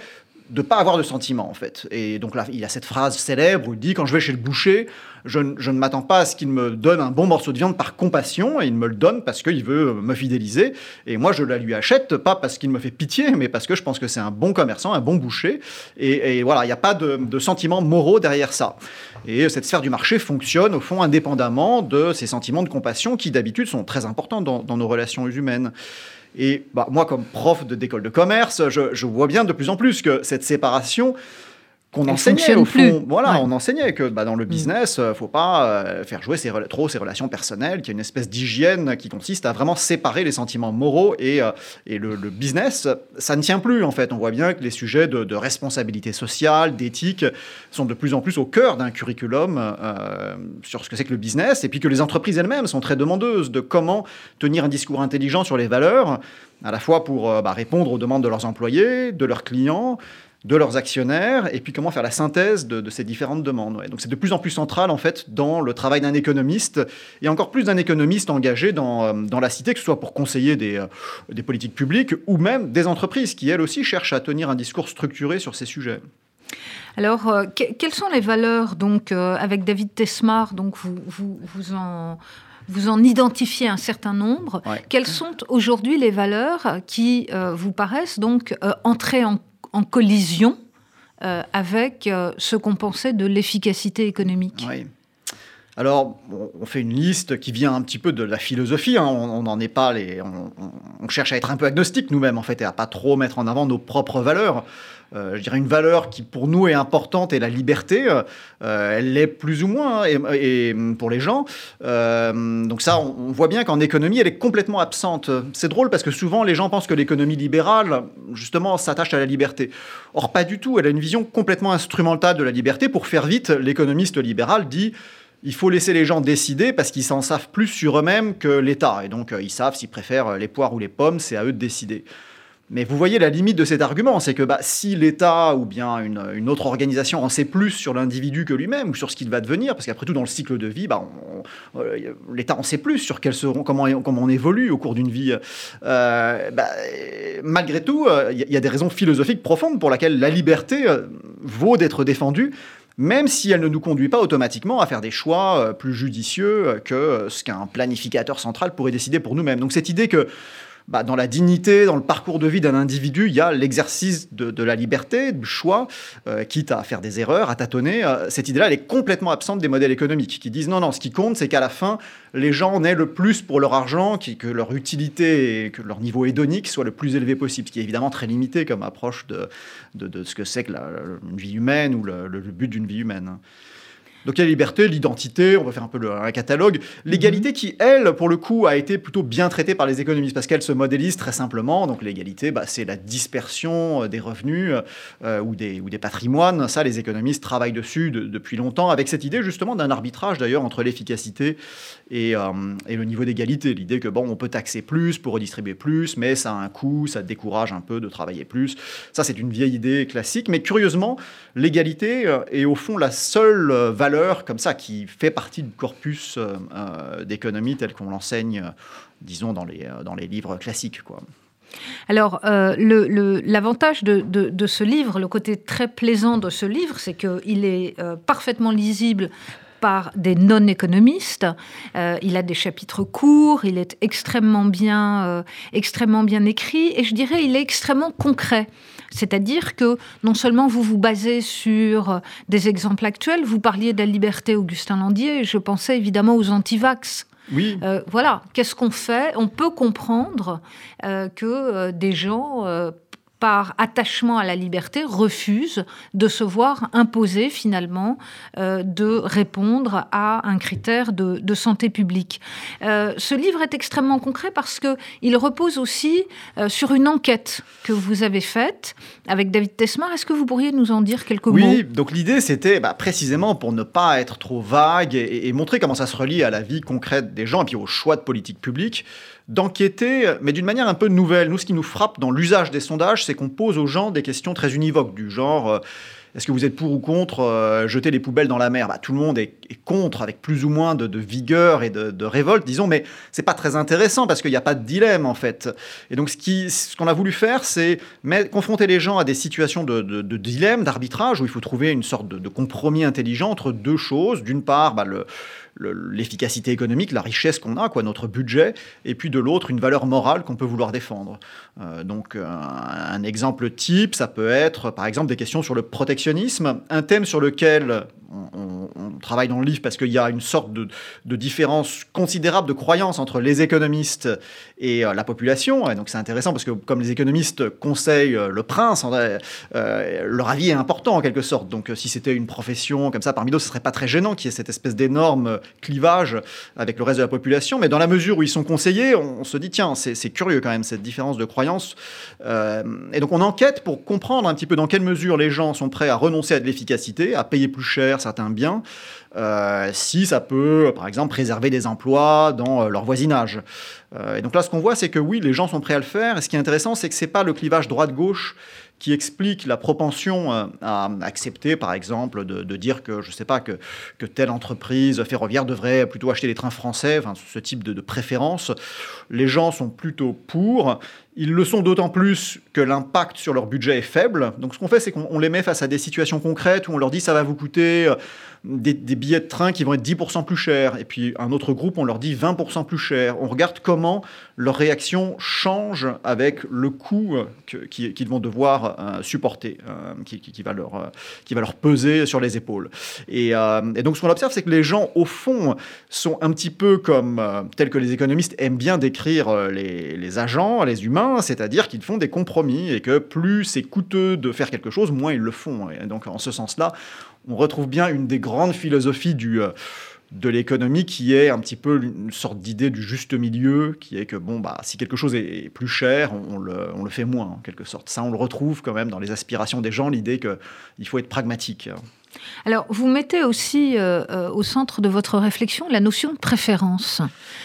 de pas avoir de sentiments en fait. Et donc là, il a cette phrase célèbre où il dit quand je vais chez le boucher, je, ne m'attends pas à ce qu'il me donne un bon morceau de viande par compassion, et il me le donne parce qu'il veut me fidéliser. Et moi, je la lui achète, pas parce qu'il me fait pitié, mais parce que je pense que c'est un bon commerçant, un bon boucher. Et, voilà, il n'y a pas de, sentiments moraux derrière ça. Et cette sphère du marché fonctionne au fond indépendamment de ces sentiments de compassion qui d'habitude sont très importants dans nos relations humaines. Et bah, moi, comme prof d'école de, commerce, je, je, vois bien de plus en plus que cette séparation qu'on enseignait au fond. Voilà, on enseignait que bah, dans le mm. business, ne euh, faut pas euh, faire jouer trop ses relations personnelles, qu'il y a une espèce d'hygiène qui consiste à vraiment séparer les sentiments moraux et, euh, et le, business. Ça ne tient plus en fait. On voit bien que les sujets de, responsabilité sociale, d'éthique, sont de plus en plus au cœur d'un curriculum sur ce que c'est que le business, et puis que les entreprises elles-mêmes sont très demandeuses de comment tenir un discours intelligent sur les valeurs, à la fois pour bah, répondre aux demandes de leurs employés, de leurs clients de leurs actionnaires, et puis comment faire la synthèse de, ces différentes demandes. Donc c'est de plus en plus central en fait dans le travail d'un économiste, et encore plus d'un économiste engagé dans, euh, dans, la cité, que ce soit pour conseiller des, euh, des, politiques publiques ou même des entreprises qui elles aussi cherchent à tenir un discours structuré sur ces sujets. Alors, euh, quelles sont les valeurs donc avec David Tesmar Donc vous, vous, vous en vous en identifiez un certain nombre. Quelles sont aujourd'hui les valeurs qui vous paraissent donc entrer en en collision euh, avec euh, ce qu'on pensait de l'efficacité économique. Oui. Alors, on fait une liste qui vient un petit peu de la philosophie. Hein. On n'en est pas les. On, cherche à être un peu agnostique nous-mêmes, en fait, et à pas trop mettre en avant nos propres valeurs. Euh, je dirais une valeur qui pour nous est importante est la liberté. Euh, elle l'est plus ou moins hein, et, pour les gens. Euh, donc ça, on, voit bien qu'en économie, elle est complètement absente. C'est drôle parce que souvent les gens pensent que l'économie libérale, justement, s'attache à la liberté. Or, pas du tout. Elle a une vision complètement instrumentale de la liberté. Pour faire vite, l'économiste libéral dit il faut laisser les gens décider parce qu'ils s'en savent plus sur eux-mêmes que l'État. Et donc, ils savent s'ils préfèrent les poires ou les pommes, c'est à eux de décider. Mais vous voyez la limite de cet argument, c'est que bah, si l'État ou bien une, autre organisation en sait plus sur l'individu que lui-même ou sur ce qu'il va devenir, parce qu'après tout dans le cycle de vie, bah, euh, l'État en sait plus sur quels seront, comment, comment on évolue au cours d'une vie. Euh, bah, malgré tout, il euh, y, a des raisons philosophiques profondes pour lesquelles la liberté vaut d'être défendue même si elle ne nous conduit pas automatiquement à faire des choix plus judicieux que ce qu'un planificateur central pourrait décider pour nous-mêmes. Donc cette idée que bah, dans la dignité, dans le parcours de vie d'un individu, il y a l'exercice de, la liberté, du choix, euh, quitte à faire des erreurs, à tâtonner. Euh, cette idée-là, elle est complètement absente des modèles économiques qui disent non, non, ce qui compte, c'est qu'à la fin, les gens en aient le plus pour leur argent, que leur utilité et que leur niveau hédonique soit le plus élevé possible, ce qui est évidemment très limité comme approche de, ce que c'est que la, vie humaine ou le but d'une vie humaine. Donc il y a la liberté, l'identité, on va faire un peu un catalogue. L'égalité qui, elle, pour le coup, a été plutôt bien traitée par les économistes parce qu'elle se modélise très simplement. Donc l'égalité, bah, c'est la dispersion euh, des revenus euh, ou, des, ou des patrimoines. Ça, les économistes travaillent dessus depuis longtemps avec cette idée justement d'un arbitrage d'ailleurs entre l'efficacité et, euh, et, le niveau d'égalité. L'idée que bon, on peut taxer plus pour redistribuer plus, mais ça a un coût, ça décourage un peu de travailler plus. Ça, c'est une vieille idée classique. Mais curieusement, l'égalité est au fond la seule valeur comme ça qui fait partie du corpus euh, euh, d'économie tel qu'on l'enseigne, euh, disons, dans les, dans les livres classiques. Quoi. Alors, l'avantage de, ce livre, le côté très plaisant de ce livre, c'est qu'il est parfaitement lisible par des non-économistes. il a des chapitres courts, il est extrêmement bien, extrêmement bien écrit et je dirais il est extrêmement concret. C'est-à-dire que non seulement vous vous basez sur des exemples actuels, vous parliez de la liberté Augustin Landier, je pensais évidemment aux antivax. Oui. Euh, voilà, qu'est-ce qu'on fait? On peut comprendre euh, que euh, des gens par attachement à la liberté, refuse de se voir imposer finalement euh, de répondre à un critère de, santé publique. Euh, ce livre est extrêmement concret parce qu'il repose aussi euh, sur une enquête que vous avez faite avec David Tesmar. Est-ce que vous pourriez nous en dire quelques mots? Oui, donc l'idée c'était bah, précisément pour ne pas être trop vague et, et montrer comment ça se relie à la vie concrète des gens et puis au choix de politique publique d'enquêter, mais d'une manière un peu nouvelle. Nous, ce qui nous frappe dans l'usage des sondages, c'est qu'on pose aux gens des questions très univoques, du genre euh, est-ce que vous êtes pour ou contre euh, jeter les poubelles dans la mer? Bah, Tout le monde est, contre, avec plus ou moins de, vigueur et de, révolte, disons, mais c'est pas très intéressant parce qu'il n'y a pas de dilemme en fait. Et donc, ce qu'on a voulu faire, c'est confronter les gens à des situations de, dilemme, d'arbitrage, où il faut trouver une sorte de, compromis intelligent entre deux choses. D'une part, bah, le l'efficacité économique, la richesse qu'on a, quoi, notre budget, et puis de l'autre, une valeur morale qu'on peut vouloir défendre. Euh, donc un, exemple type, ça peut être par exemple des questions sur le protectionnisme, un thème sur lequel on, travaille dans le livre parce qu'il y a une sorte de, différence considérable de croyance entre les économistes et euh, la population. Et donc c'est intéressant parce que comme les économistes conseillent euh, le prince, leur avis est important en quelque sorte. Donc si c'était une profession comme ça parmi d'autres, ce serait pas très gênant qu'il y ait cette espèce d'énorme clivage avec le reste de la population. Mais dans la mesure où ils sont conseillés, on, se dit tiens, c'est curieux quand même cette différence de croyance euh, et donc on enquête pour comprendre un petit peu dans quelle mesure les gens sont prêts à renoncer à de l'efficacité, à payer plus cher certains biens, euh, si ça peut, par exemple, préserver des emplois dans euh, leur voisinage. et donc là, ce qu'on voit, c'est que oui, les gens sont prêts à le faire. Et ce qui est intéressant, c'est que c'est pas le clivage droite-gauche qui explique la propension euh, à accepter, par exemple, de, dire que, je ne sais pas, que, telle entreprise ferroviaire devrait plutôt acheter des trains français, ce type de, préférence. Les gens sont plutôt pour. Ils le sont d'autant plus que l'impact sur leur budget est faible. Donc ce qu'on fait, c'est qu'on les met face à des situations concrètes où on leur dit ça va vous coûter euh, des, des, billets de train qui vont être 10% plus chers. Et puis un autre groupe, on leur dit 20% plus cher. On regarde comment leur réaction change avec le coût euh, qu'ils vont devoir euh, supporter, euh, qui, va leur, qui va leur peser sur les épaules. Et, donc ce qu'on observe, c'est que les gens, au fond, sont un petit peu comme, tels que les économistes aiment bien décrire les, les agents, les humains, c'est-à-dire qu'ils font des compromis et que plus c'est coûteux de faire quelque chose, moins ils le font. Et donc en ce sens-là, on retrouve bien une des grandes philosophies du, euh, de l'économie qui est un petit peu une sorte d'idée du juste milieu, qui est que bon, bah, si quelque chose est plus cher, on, le, on le, fait moins en quelque sorte. Ça, on le retrouve quand même dans les aspirations des gens, l'idée qu'il faut être pragmatique. Alors, vous mettez aussi euh, euh, au centre de votre réflexion la notion de préférence.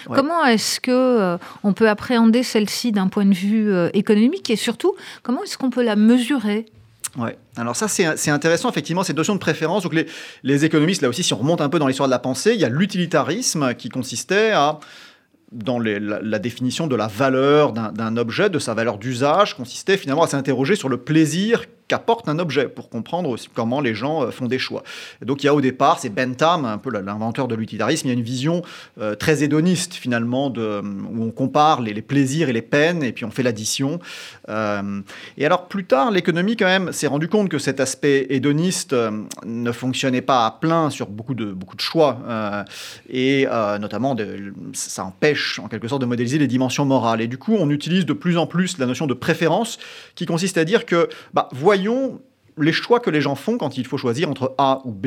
Comment est-ce que on peut appréhender celle-ci d'un point de vue économique et surtout comment est-ce qu'on peut la mesurer? Ouais. Alors ça, c'est intéressant, effectivement, cette notion de préférence. Donc les, les, économistes, là aussi, si on remonte un peu dans l'histoire de la pensée, il y a l'utilitarisme qui consistait à, dans les, la, définition de la valeur d'un objet, de sa valeur d'usage, consistait finalement à s'interroger sur le plaisir qu'apporte un objet pour comprendre comment les gens font des choix. Donc il y a au départ, c'est Bentham, un peu l'inventeur de l'utilitarisme, il y a une vision très hédoniste finalement, de, où on compare les, plaisirs et les peines, et puis on fait l'addition. et alors plus tard, l'économie quand même s'est rendu compte que cet aspect hédoniste ne fonctionnait pas à plein sur beaucoup de, beaucoup de choix, et notamment ça empêche en quelque sorte de modéliser les dimensions morales. Et du coup, on utilise de plus en plus la notion de préférence qui consiste à dire que, bah, voyons les choix que les gens font quand il faut choisir entre A ou B.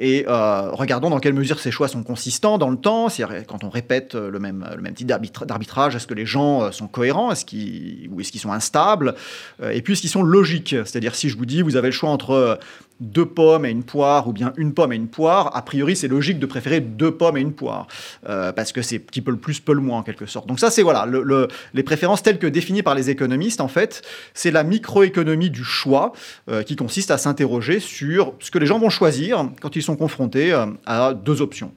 Et euh, regardons dans quelle mesure ces choix sont consistants dans le temps. Quand on répète le même, le même type d'arbitrage, est-ce que les gens euh, sont cohérents? Est-ce qu'ils, Ou est-ce qu'ils sont instables? Euh, Et puis, est-ce qu'ils sont logiques? C'est-à-dire, si je vous dis, vous avez le choix entre deux pommes et une poire ou bien une pomme et une poire, a priori c'est logique de préférer deux pommes et une poire euh, parce que c'est petit peu le plus, peu le moins en quelque sorte. Donc ça c'est voilà le, les préférences telles que définies par les économistes en fait, c'est la microéconomie du choix euh, qui consiste à s'interroger sur ce que les gens vont choisir quand ils sont confrontés euh, à deux options.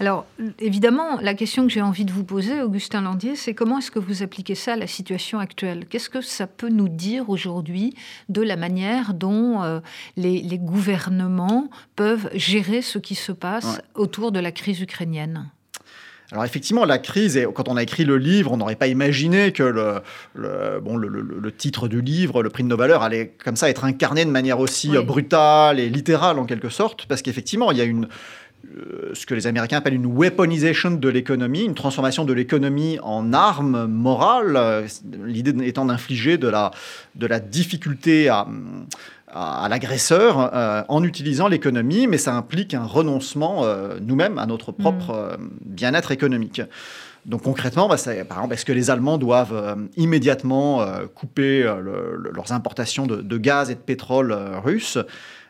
Alors, évidemment, la question que j'ai envie de vous poser, Augustin Landier, c'est comment est-ce que vous appliquez ça à la situation actuelle? Qu'est-ce que ça peut nous dire aujourd'hui de la manière dont euh, les, gouvernements peuvent gérer ce qui se passe autour de la crise ukrainienne? Alors effectivement, la crise, et quand on a écrit le livre, on n'aurait pas imaginé que le, bon, le, titre du livre, le prix de nos valeurs, allait comme ça être incarné de manière aussi brutale et littérale en quelque sorte, parce qu'effectivement, il y a une, ce que les Américains appellent une weaponization de l'économie, une transformation de l'économie en arme morale, euh, l'idée étant d'infliger de la, de la difficulté à, à, l'agresseur euh, en utilisant l'économie, mais ça implique un renoncement nous-mêmes à notre propre mm. bien-être économique. Donc concrètement, bah, par exemple, est-ce que les Allemands doivent immédiatement couper leurs importations de, de, gaz et de pétrole russes?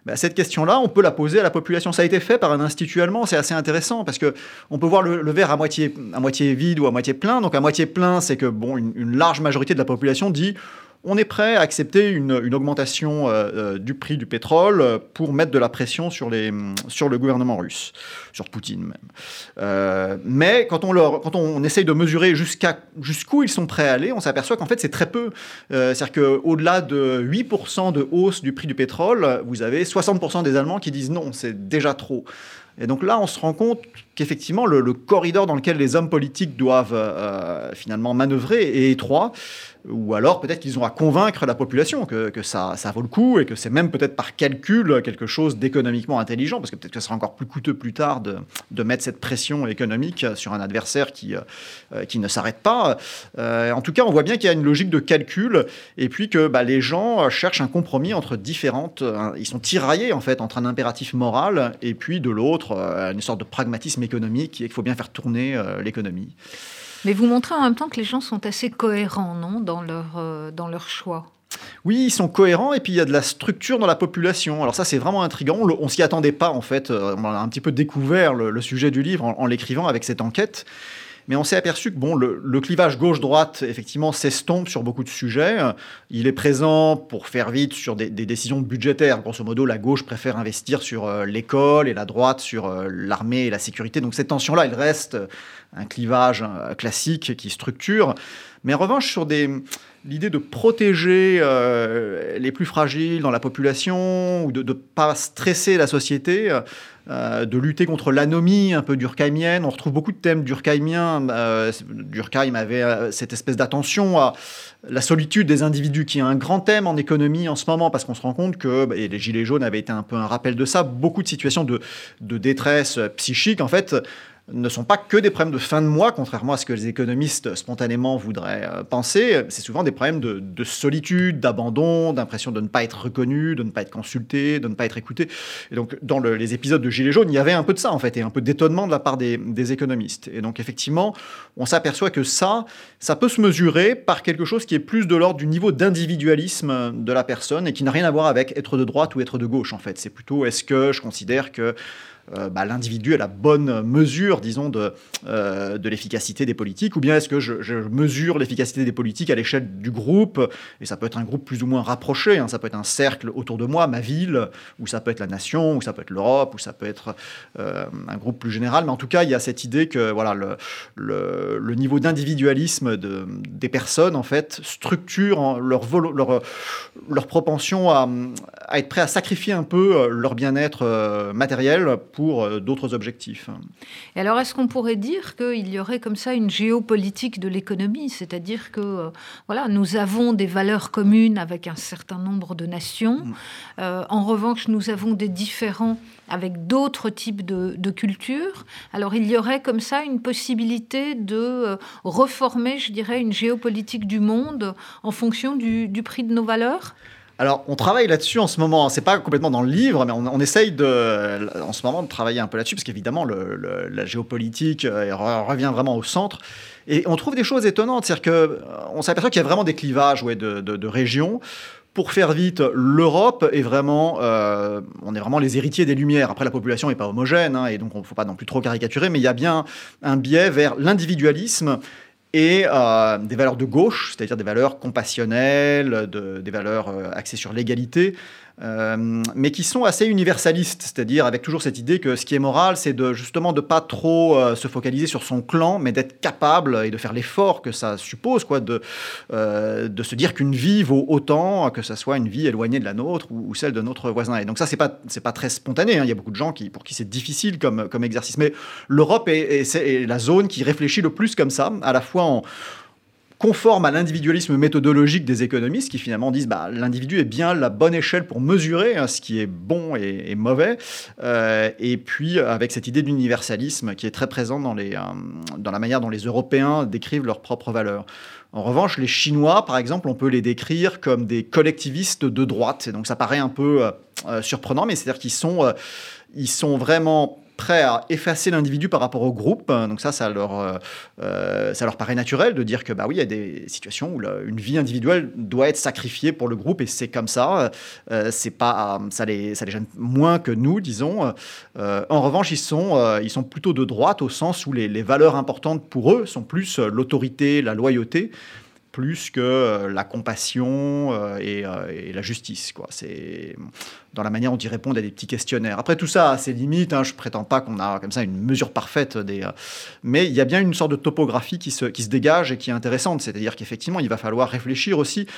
Bah, cette question-là, on peut la poser à la population. Ça a été fait par un institut allemand, c'est assez intéressant parce que on peut voir le, verre à moitié, à moitié vide ou à moitié plein. Donc à moitié plein, c'est que bon, une, large majorité de la population dit on est prêt à accepter une, augmentation euh, euh, du prix du pétrole pour mettre de la pression sur, les, sur le gouvernement russe, sur Poutine même. Euh, mais quand on, leur, quand on essaye de mesurer jusqu'à, jusqu'où ils sont prêts à aller, on s'aperçoit qu'en fait c'est très peu. c'est-à-dire qu'au-delà de 8% de hausse du prix du pétrole, vous avez 60% des Allemands qui disent non, c'est déjà trop. Et donc là, on se rend compte qu'effectivement, le, corridor dans lequel les hommes politiques doivent finalement manœuvrer est étroit ou alors peut-être qu'ils ont à convaincre la population que, ça, vaut le coup et que c'est même peut-être par calcul quelque chose d'économiquement intelligent, parce que peut-être que ce sera encore plus coûteux plus tard de, mettre cette pression économique sur un adversaire qui, euh, qui ne s'arrête pas. Euh, en tout cas, on voit bien qu'il y a une logique de calcul et puis que bah, les gens cherchent un compromis entre différentes... ils sont tiraillés en fait entre un impératif moral et puis de l'autre euh, une sorte de pragmatisme économique et qu'il faut bien faire tourner l'économie. Mais vous montrez en même temps que les gens sont assez cohérents, non, dans leur, euh, dans leur choix? Oui, ils sont cohérents et puis il y a de la structure dans la population. Alors ça, c'est vraiment intriguant. On, ne s'y attendait pas en fait. Euh, on a un petit peu découvert le, sujet du livre en, l'écrivant avec cette enquête. Mais on s'est aperçu que bon, le, clivage gauche-droite, effectivement, s'estompe sur beaucoup de sujets. Il est présent, pour faire vite, sur des, décisions budgétaires. Grosso modo, la gauche préfère investir sur euh, l'école et la droite sur l'armée et la sécurité. Donc cette tension-là, elle reste un clivage euh, classique qui structure. Mais en revanche, sur l'idée de protéger euh, les plus fragiles dans la population ou de ne pas stresser la société, euh, de lutter contre l'anomie un peu durkheimienne. On retrouve beaucoup de thèmes durkheimiens. Durkheim avait cette espèce d'attention à la solitude des individus, qui est un grand thème en économie en ce moment, parce qu'on se rend compte que, bah, et les Gilets jaunes avaient été un peu un rappel de ça, beaucoup de situations de, de détresse psychique, en fait, ne sont pas que des problèmes de fin de mois, contrairement à ce que les économistes spontanément voudraient euh, penser. C'est souvent des problèmes de, solitude, d'abandon, d'impression de ne pas être reconnu, de ne pas être consulté, de ne pas être écouté. Et donc, dans les épisodes de Gilets jaunes, il y avait un peu de ça, en fait, et un peu d'étonnement de la part des, des, économistes. Et donc, effectivement, on s'aperçoit que ça, ça peut se mesurer par quelque chose qui est plus de l'ordre du niveau d'individualisme de la personne et qui n'a rien à voir avec être de droite ou être de gauche, en fait. C'est plutôt est-ce que je considère que bah, l'individu est la bonne mesure, disons, de, de l'efficacité des politiques, ou bien est-ce que je, mesure l'efficacité des politiques à l'échelle du groupe, et ça peut être un groupe plus ou moins rapproché, hein. ça peut être un cercle autour de moi, ma ville, ou ça peut être la nation, ou ça peut être l'Europe, ou ça peut être un groupe plus général, mais en tout cas, il y a cette idée que voilà, le, niveau d'individualisme de, des personnes, en fait, structure leur, propension à, à, être prêt à sacrifier un peu euh, leur bien-être euh, matériel pour euh, d'autres objectifs. Et alors, est-ce qu'on pourrait dire qu'il y aurait comme ça une géopolitique de l'économie? C'est-à-dire que, voilà, nous avons des valeurs communes avec un certain nombre de nations. Mm. en revanche, nous avons des différents avec d'autres types de, de cultures. Alors il y aurait comme ça une possibilité de euh, reformer, je dirais, une géopolitique du monde en fonction du, prix de nos valeurs? Alors, on travaille là-dessus en ce moment. C'est pas complètement dans le livre, mais on, essaye de, en ce moment de travailler un peu là-dessus, parce qu'évidemment, la géopolitique euh, revient vraiment au centre. Et on trouve des choses étonnantes. C'est-à-dire qu'on s'aperçoit qu'il y a vraiment des clivages ouais, de régions pour faire vite, l'Europe est vraiment, euh, on est vraiment les héritiers des Lumières. Après, la population n'est pas homogène, hein, et donc on ne faut pas non plus trop caricaturer, mais il y a bien un biais vers l'individualisme et euh, des valeurs de gauche, c'est-à-dire des valeurs compassionnelles, des valeurs euh, axées sur l'égalité, euh, mais qui sont assez universalistes, c'est-à-dire avec toujours cette idée que ce qui est moral, c'est de justement de pas trop euh, se focaliser sur son clan, mais d'être capable et de faire l'effort que ça suppose, quoi, de, euh, de se dire qu'une vie vaut autant que ça soit une vie éloignée de la nôtre ou, celle de notre voisin. Et donc ça, c'est pas c'est pas très spontané. Hein. Il y a beaucoup de gens qui pour qui c'est difficile comme comme exercice, mais l'Europe est, est la zone qui réfléchit le plus comme ça, à la fois en conforme à l'individualisme méthodologique des économistes qui finalement disent bah, l'individu est bien la bonne échelle pour mesurer hein, ce qui est bon et, mauvais, euh, et puis avec cette idée d'universalisme qui est très présente dans, les, euh, dans la manière dont les Européens décrivent leurs propres valeurs. En revanche, les Chinois, par exemple, on peut les décrire comme des collectivistes de droite, et donc ça paraît un peu euh, surprenant, mais c'est-à-dire qu'ils sont, sont vraiment prêts à effacer l'individu par rapport au groupe. Donc ça, ça leur, euh, euh, ça leur paraît naturel de dire que bah oui, il y a des situations où une vie individuelle doit être sacrifiée pour le groupe et c'est comme ça. Euh, c'est pas, ça les, ça les gêne moins que nous, disons. en revanche, ils sont, ils sont plutôt de droite au sens où les valeurs importantes pour eux sont plus l'autorité, la loyauté plus que euh, la compassion euh, euh, et, la justice. Quoi. C'est dans la manière dont ils répondent à des petits questionnaires. Après tout ça a ses limites. Hein, je prétends pas qu'on a comme ça une mesure parfaite des. mais il y a bien une sorte de topographie qui se, qui se dégage et qui est intéressante. C'est-à-dire qu'effectivement, il va falloir réfléchir aussi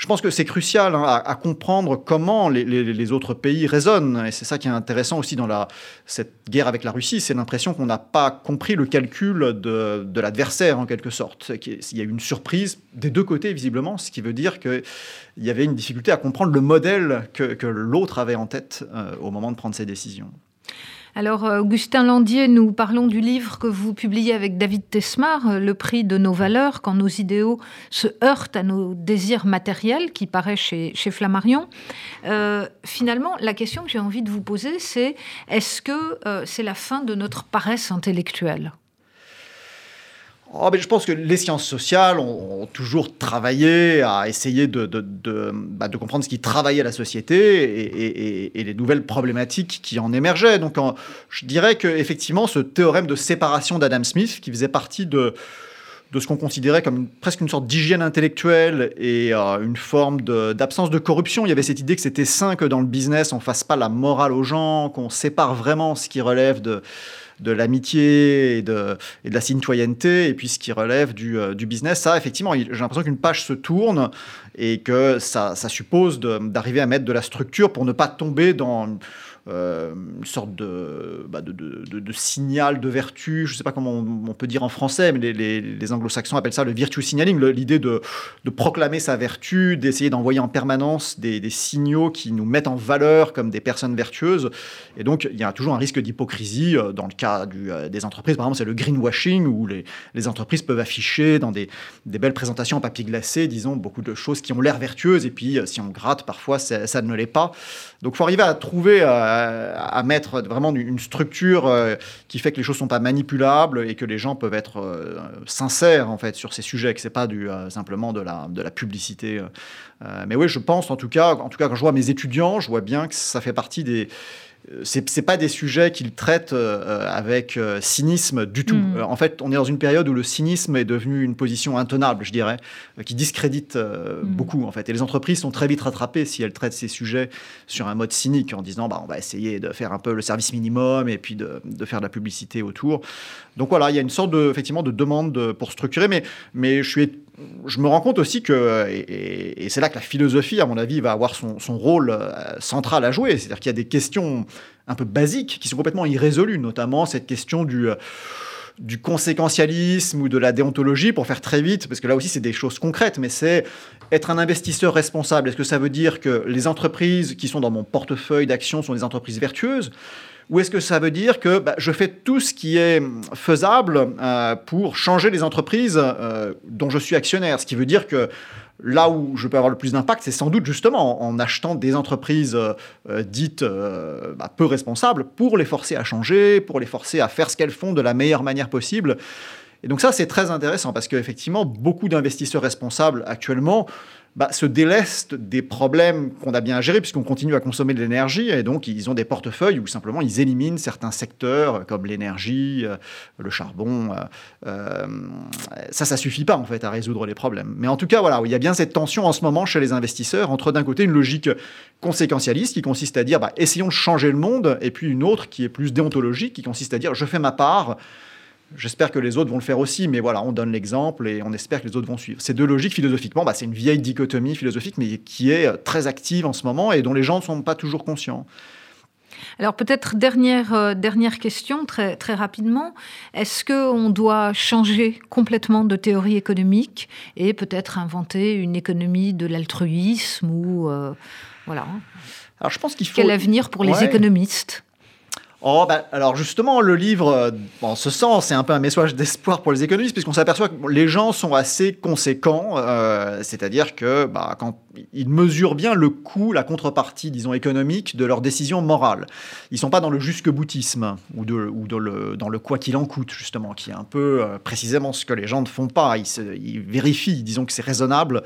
je pense que c'est crucial hein, à, comprendre comment les, autres pays raisonnent. Et c'est ça qui est intéressant aussi dans la, cette guerre avec la Russie. C'est l'impression qu'on n'a pas compris le calcul de, l'adversaire, en quelque sorte. Il y a eu une surprise des deux côtés, visiblement, ce qui veut dire qu'il y avait une difficulté à comprendre le modèle que, l'autre avait en tête euh, au moment de prendre ses décisions. Alors, euh, Augustin Landier, nous parlons du livre que vous publiez avec David Tesmar, euh, Le prix de nos valeurs, quand nos idéaux se heurtent à nos désirs matériels, qui paraît chez, Flammarion. Euh, finalement, la question que j'ai envie de vous poser, c'est est-ce que c'est la fin de notre paresse intellectuelle? Oh, je pense que les sciences sociales ont, toujours travaillé à essayer de, de, bah, comprendre ce qui travaillait la société et, les nouvelles problématiques qui en émergeaient. Donc je dirais qu'effectivement, ce théorème de séparation d'Adam Smith, qui faisait partie de, de ce qu'on considérait comme presque une sorte d'hygiène intellectuelle et euh, une forme d'absence de, corruption. Il y avait cette idée que c'était sain que dans le business, on fasse pas la morale aux gens, qu'on sépare vraiment ce qui relève de de l'amitié et de, et de, la citoyenneté, et puis ce qui relève du, euh, du business. Ça, effectivement, j'ai l'impression qu'une page se tourne et que ça, ça suppose d'arriver à mettre de la structure pour ne pas tomber dans une sorte bah, de, signal de vertu, je ne sais pas comment on, peut dire en français, mais les, anglo-saxons appellent ça le virtue signaling, l'idée de, proclamer sa vertu, d'essayer d'envoyer en permanence des, signaux qui nous mettent en valeur comme des personnes vertueuses. Et donc, il y a toujours un risque d'hypocrisie euh, dans le cas euh, des entreprises. Par exemple, c'est le greenwashing, où les, entreprises peuvent afficher dans des, belles présentations en papier glacé, disons, beaucoup de choses qui ont l'air vertueuses, et puis si on gratte, parfois, ça ne l'est pas. Donc, il faut arriver à trouver à mettre vraiment une structure euh, qui fait que les choses sont pas manipulables et que les gens peuvent être euh, sincères en fait sur ces sujets, que c'est pas du, euh, simplement de la, de la publicité. mais oui, je pense en tout cas, en tout cas quand je vois mes étudiants, je vois bien que ça fait partie des c'est pas des sujets qu'il traite euh, avec euh, cynisme du tout. Mm. Euh, en fait, on est dans une période où le cynisme est devenu une position intenable, je dirais, qui discrédite Mm. beaucoup en fait. Et les entreprises sont très vite rattrapées si elles traitent ces sujets sur un mode cynique en disant bah on va essayer de faire un peu le service minimum et puis de, de faire de la publicité autour. Donc voilà, il y a une sorte de effectivement de demande de- pour structurer, mais mais je suis je me rends compte aussi que, et, c'est là que la philosophie, à mon avis, va avoir son, son rôle euh, central à jouer. C'est-à-dire qu'il y a des questions un peu basiques qui sont complètement irrésolues, notamment cette question du, euh, du conséquentialisme ou de la déontologie, pour faire très vite, parce que là aussi c'est des choses concrètes, mais c'est être un investisseur responsable. Est-ce que ça veut dire que les entreprises qui sont dans mon portefeuille d'actions sont des entreprises vertueuses? Ou est-ce que ça veut dire que bah, je fais tout ce qui est faisable euh, pour changer les entreprises euh, dont je suis actionnaire? Ce qui veut dire que là où je peux avoir le plus d'impact, c'est sans doute justement en, achetant des entreprises euh, dites bah, peu responsables pour les forcer à changer, pour les forcer à faire ce qu'elles font de la meilleure manière possible. Et donc ça, c'est très intéressant parce qu'effectivement, beaucoup d'investisseurs responsables actuellement bah, se délestent des problèmes qu'on a bien à gérer puisqu'on continue à consommer de l'énergie et donc ils ont des portefeuilles où simplement ils éliminent certains secteurs euh, comme l'énergie, euh, le charbon. euh, euh, ça, ça suffit pas en fait à résoudre les problèmes. Mais en tout cas, voilà, il y a bien cette tension en ce moment chez les investisseurs entre d'un côté une logique conséquentialiste qui consiste à dire bah, essayons de changer le monde et puis une autre qui est plus déontologique qui consiste à dire je fais ma part. J'espère que les autres vont le faire aussi, mais voilà, on donne l'exemple et on espère que les autres vont suivre. Ces deux logiques, philosophiquement, bah, c'est une vieille dichotomie philosophique, mais qui est euh, très active en ce moment et dont les gens ne sont pas toujours conscients. Alors peut-être dernière, euh, dernière question, très, très rapidement. Est-ce qu'on doit changer complètement de théorie économique et peut-être inventer une économie de l'altruisme ou... euh, voilà. Alors je pense qu'il faut... Quel avenir pour les économistes? Oh, bah, alors justement, le livre, euh, en ce sens, c'est un peu un message d'espoir pour les économistes, puisqu'on s'aperçoit que les gens sont assez conséquents, euh, c'est-à-dire que bah, quand ils mesurent bien le coût, la contrepartie, disons, économique de leurs décisions morales. Ils sont pas dans le jusque-boutisme ou, dans le quoi qu'il en coûte, justement, qui est un peu euh, précisément ce que les gens ne font pas. Ils, vérifient, disons que c'est raisonnable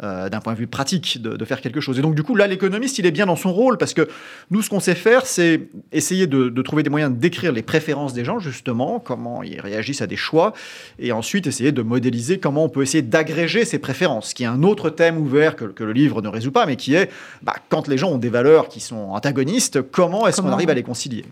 d'un point de vue pratique de faire quelque chose. Et donc, du coup, là, l'économiste, il est bien dans son rôle, parce que nous, ce qu'on sait faire, c'est essayer de, de trouver des moyens de décrire les préférences des gens, justement, comment ils réagissent à des choix, et ensuite essayer de modéliser comment on peut essayer d'agréger ces préférences, qui est un autre thème ouvert que, que le livre ne résout pas, mais qui est, bah, quand les gens ont des valeurs qui sont antagonistes, comment est-ce qu'on arrive à les concilier?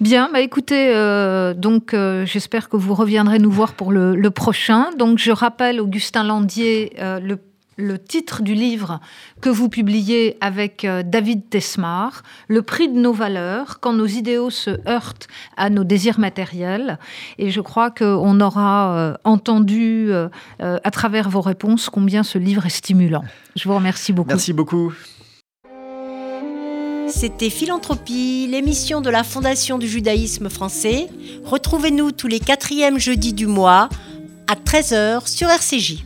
Bien, bah écoutez, euh, donc euh, j'espère que vous reviendrez nous voir pour le, le prochain. Donc je rappelle, Augustin Landier, euh, le, le titre du livre que vous publiez avec euh, David Tesmar, Le prix de nos valeurs, quand nos idéaux se heurtent à nos désirs matériels. Et je crois qu'on aura euh, entendu euh, à travers vos réponses combien ce livre est stimulant. Je vous remercie beaucoup. Merci beaucoup. C'était Philanthropie, l'émission de la Fondation du judaïsme français. Retrouvez-nous tous les quatrièmes jeudis du mois à 13h sur RCJ.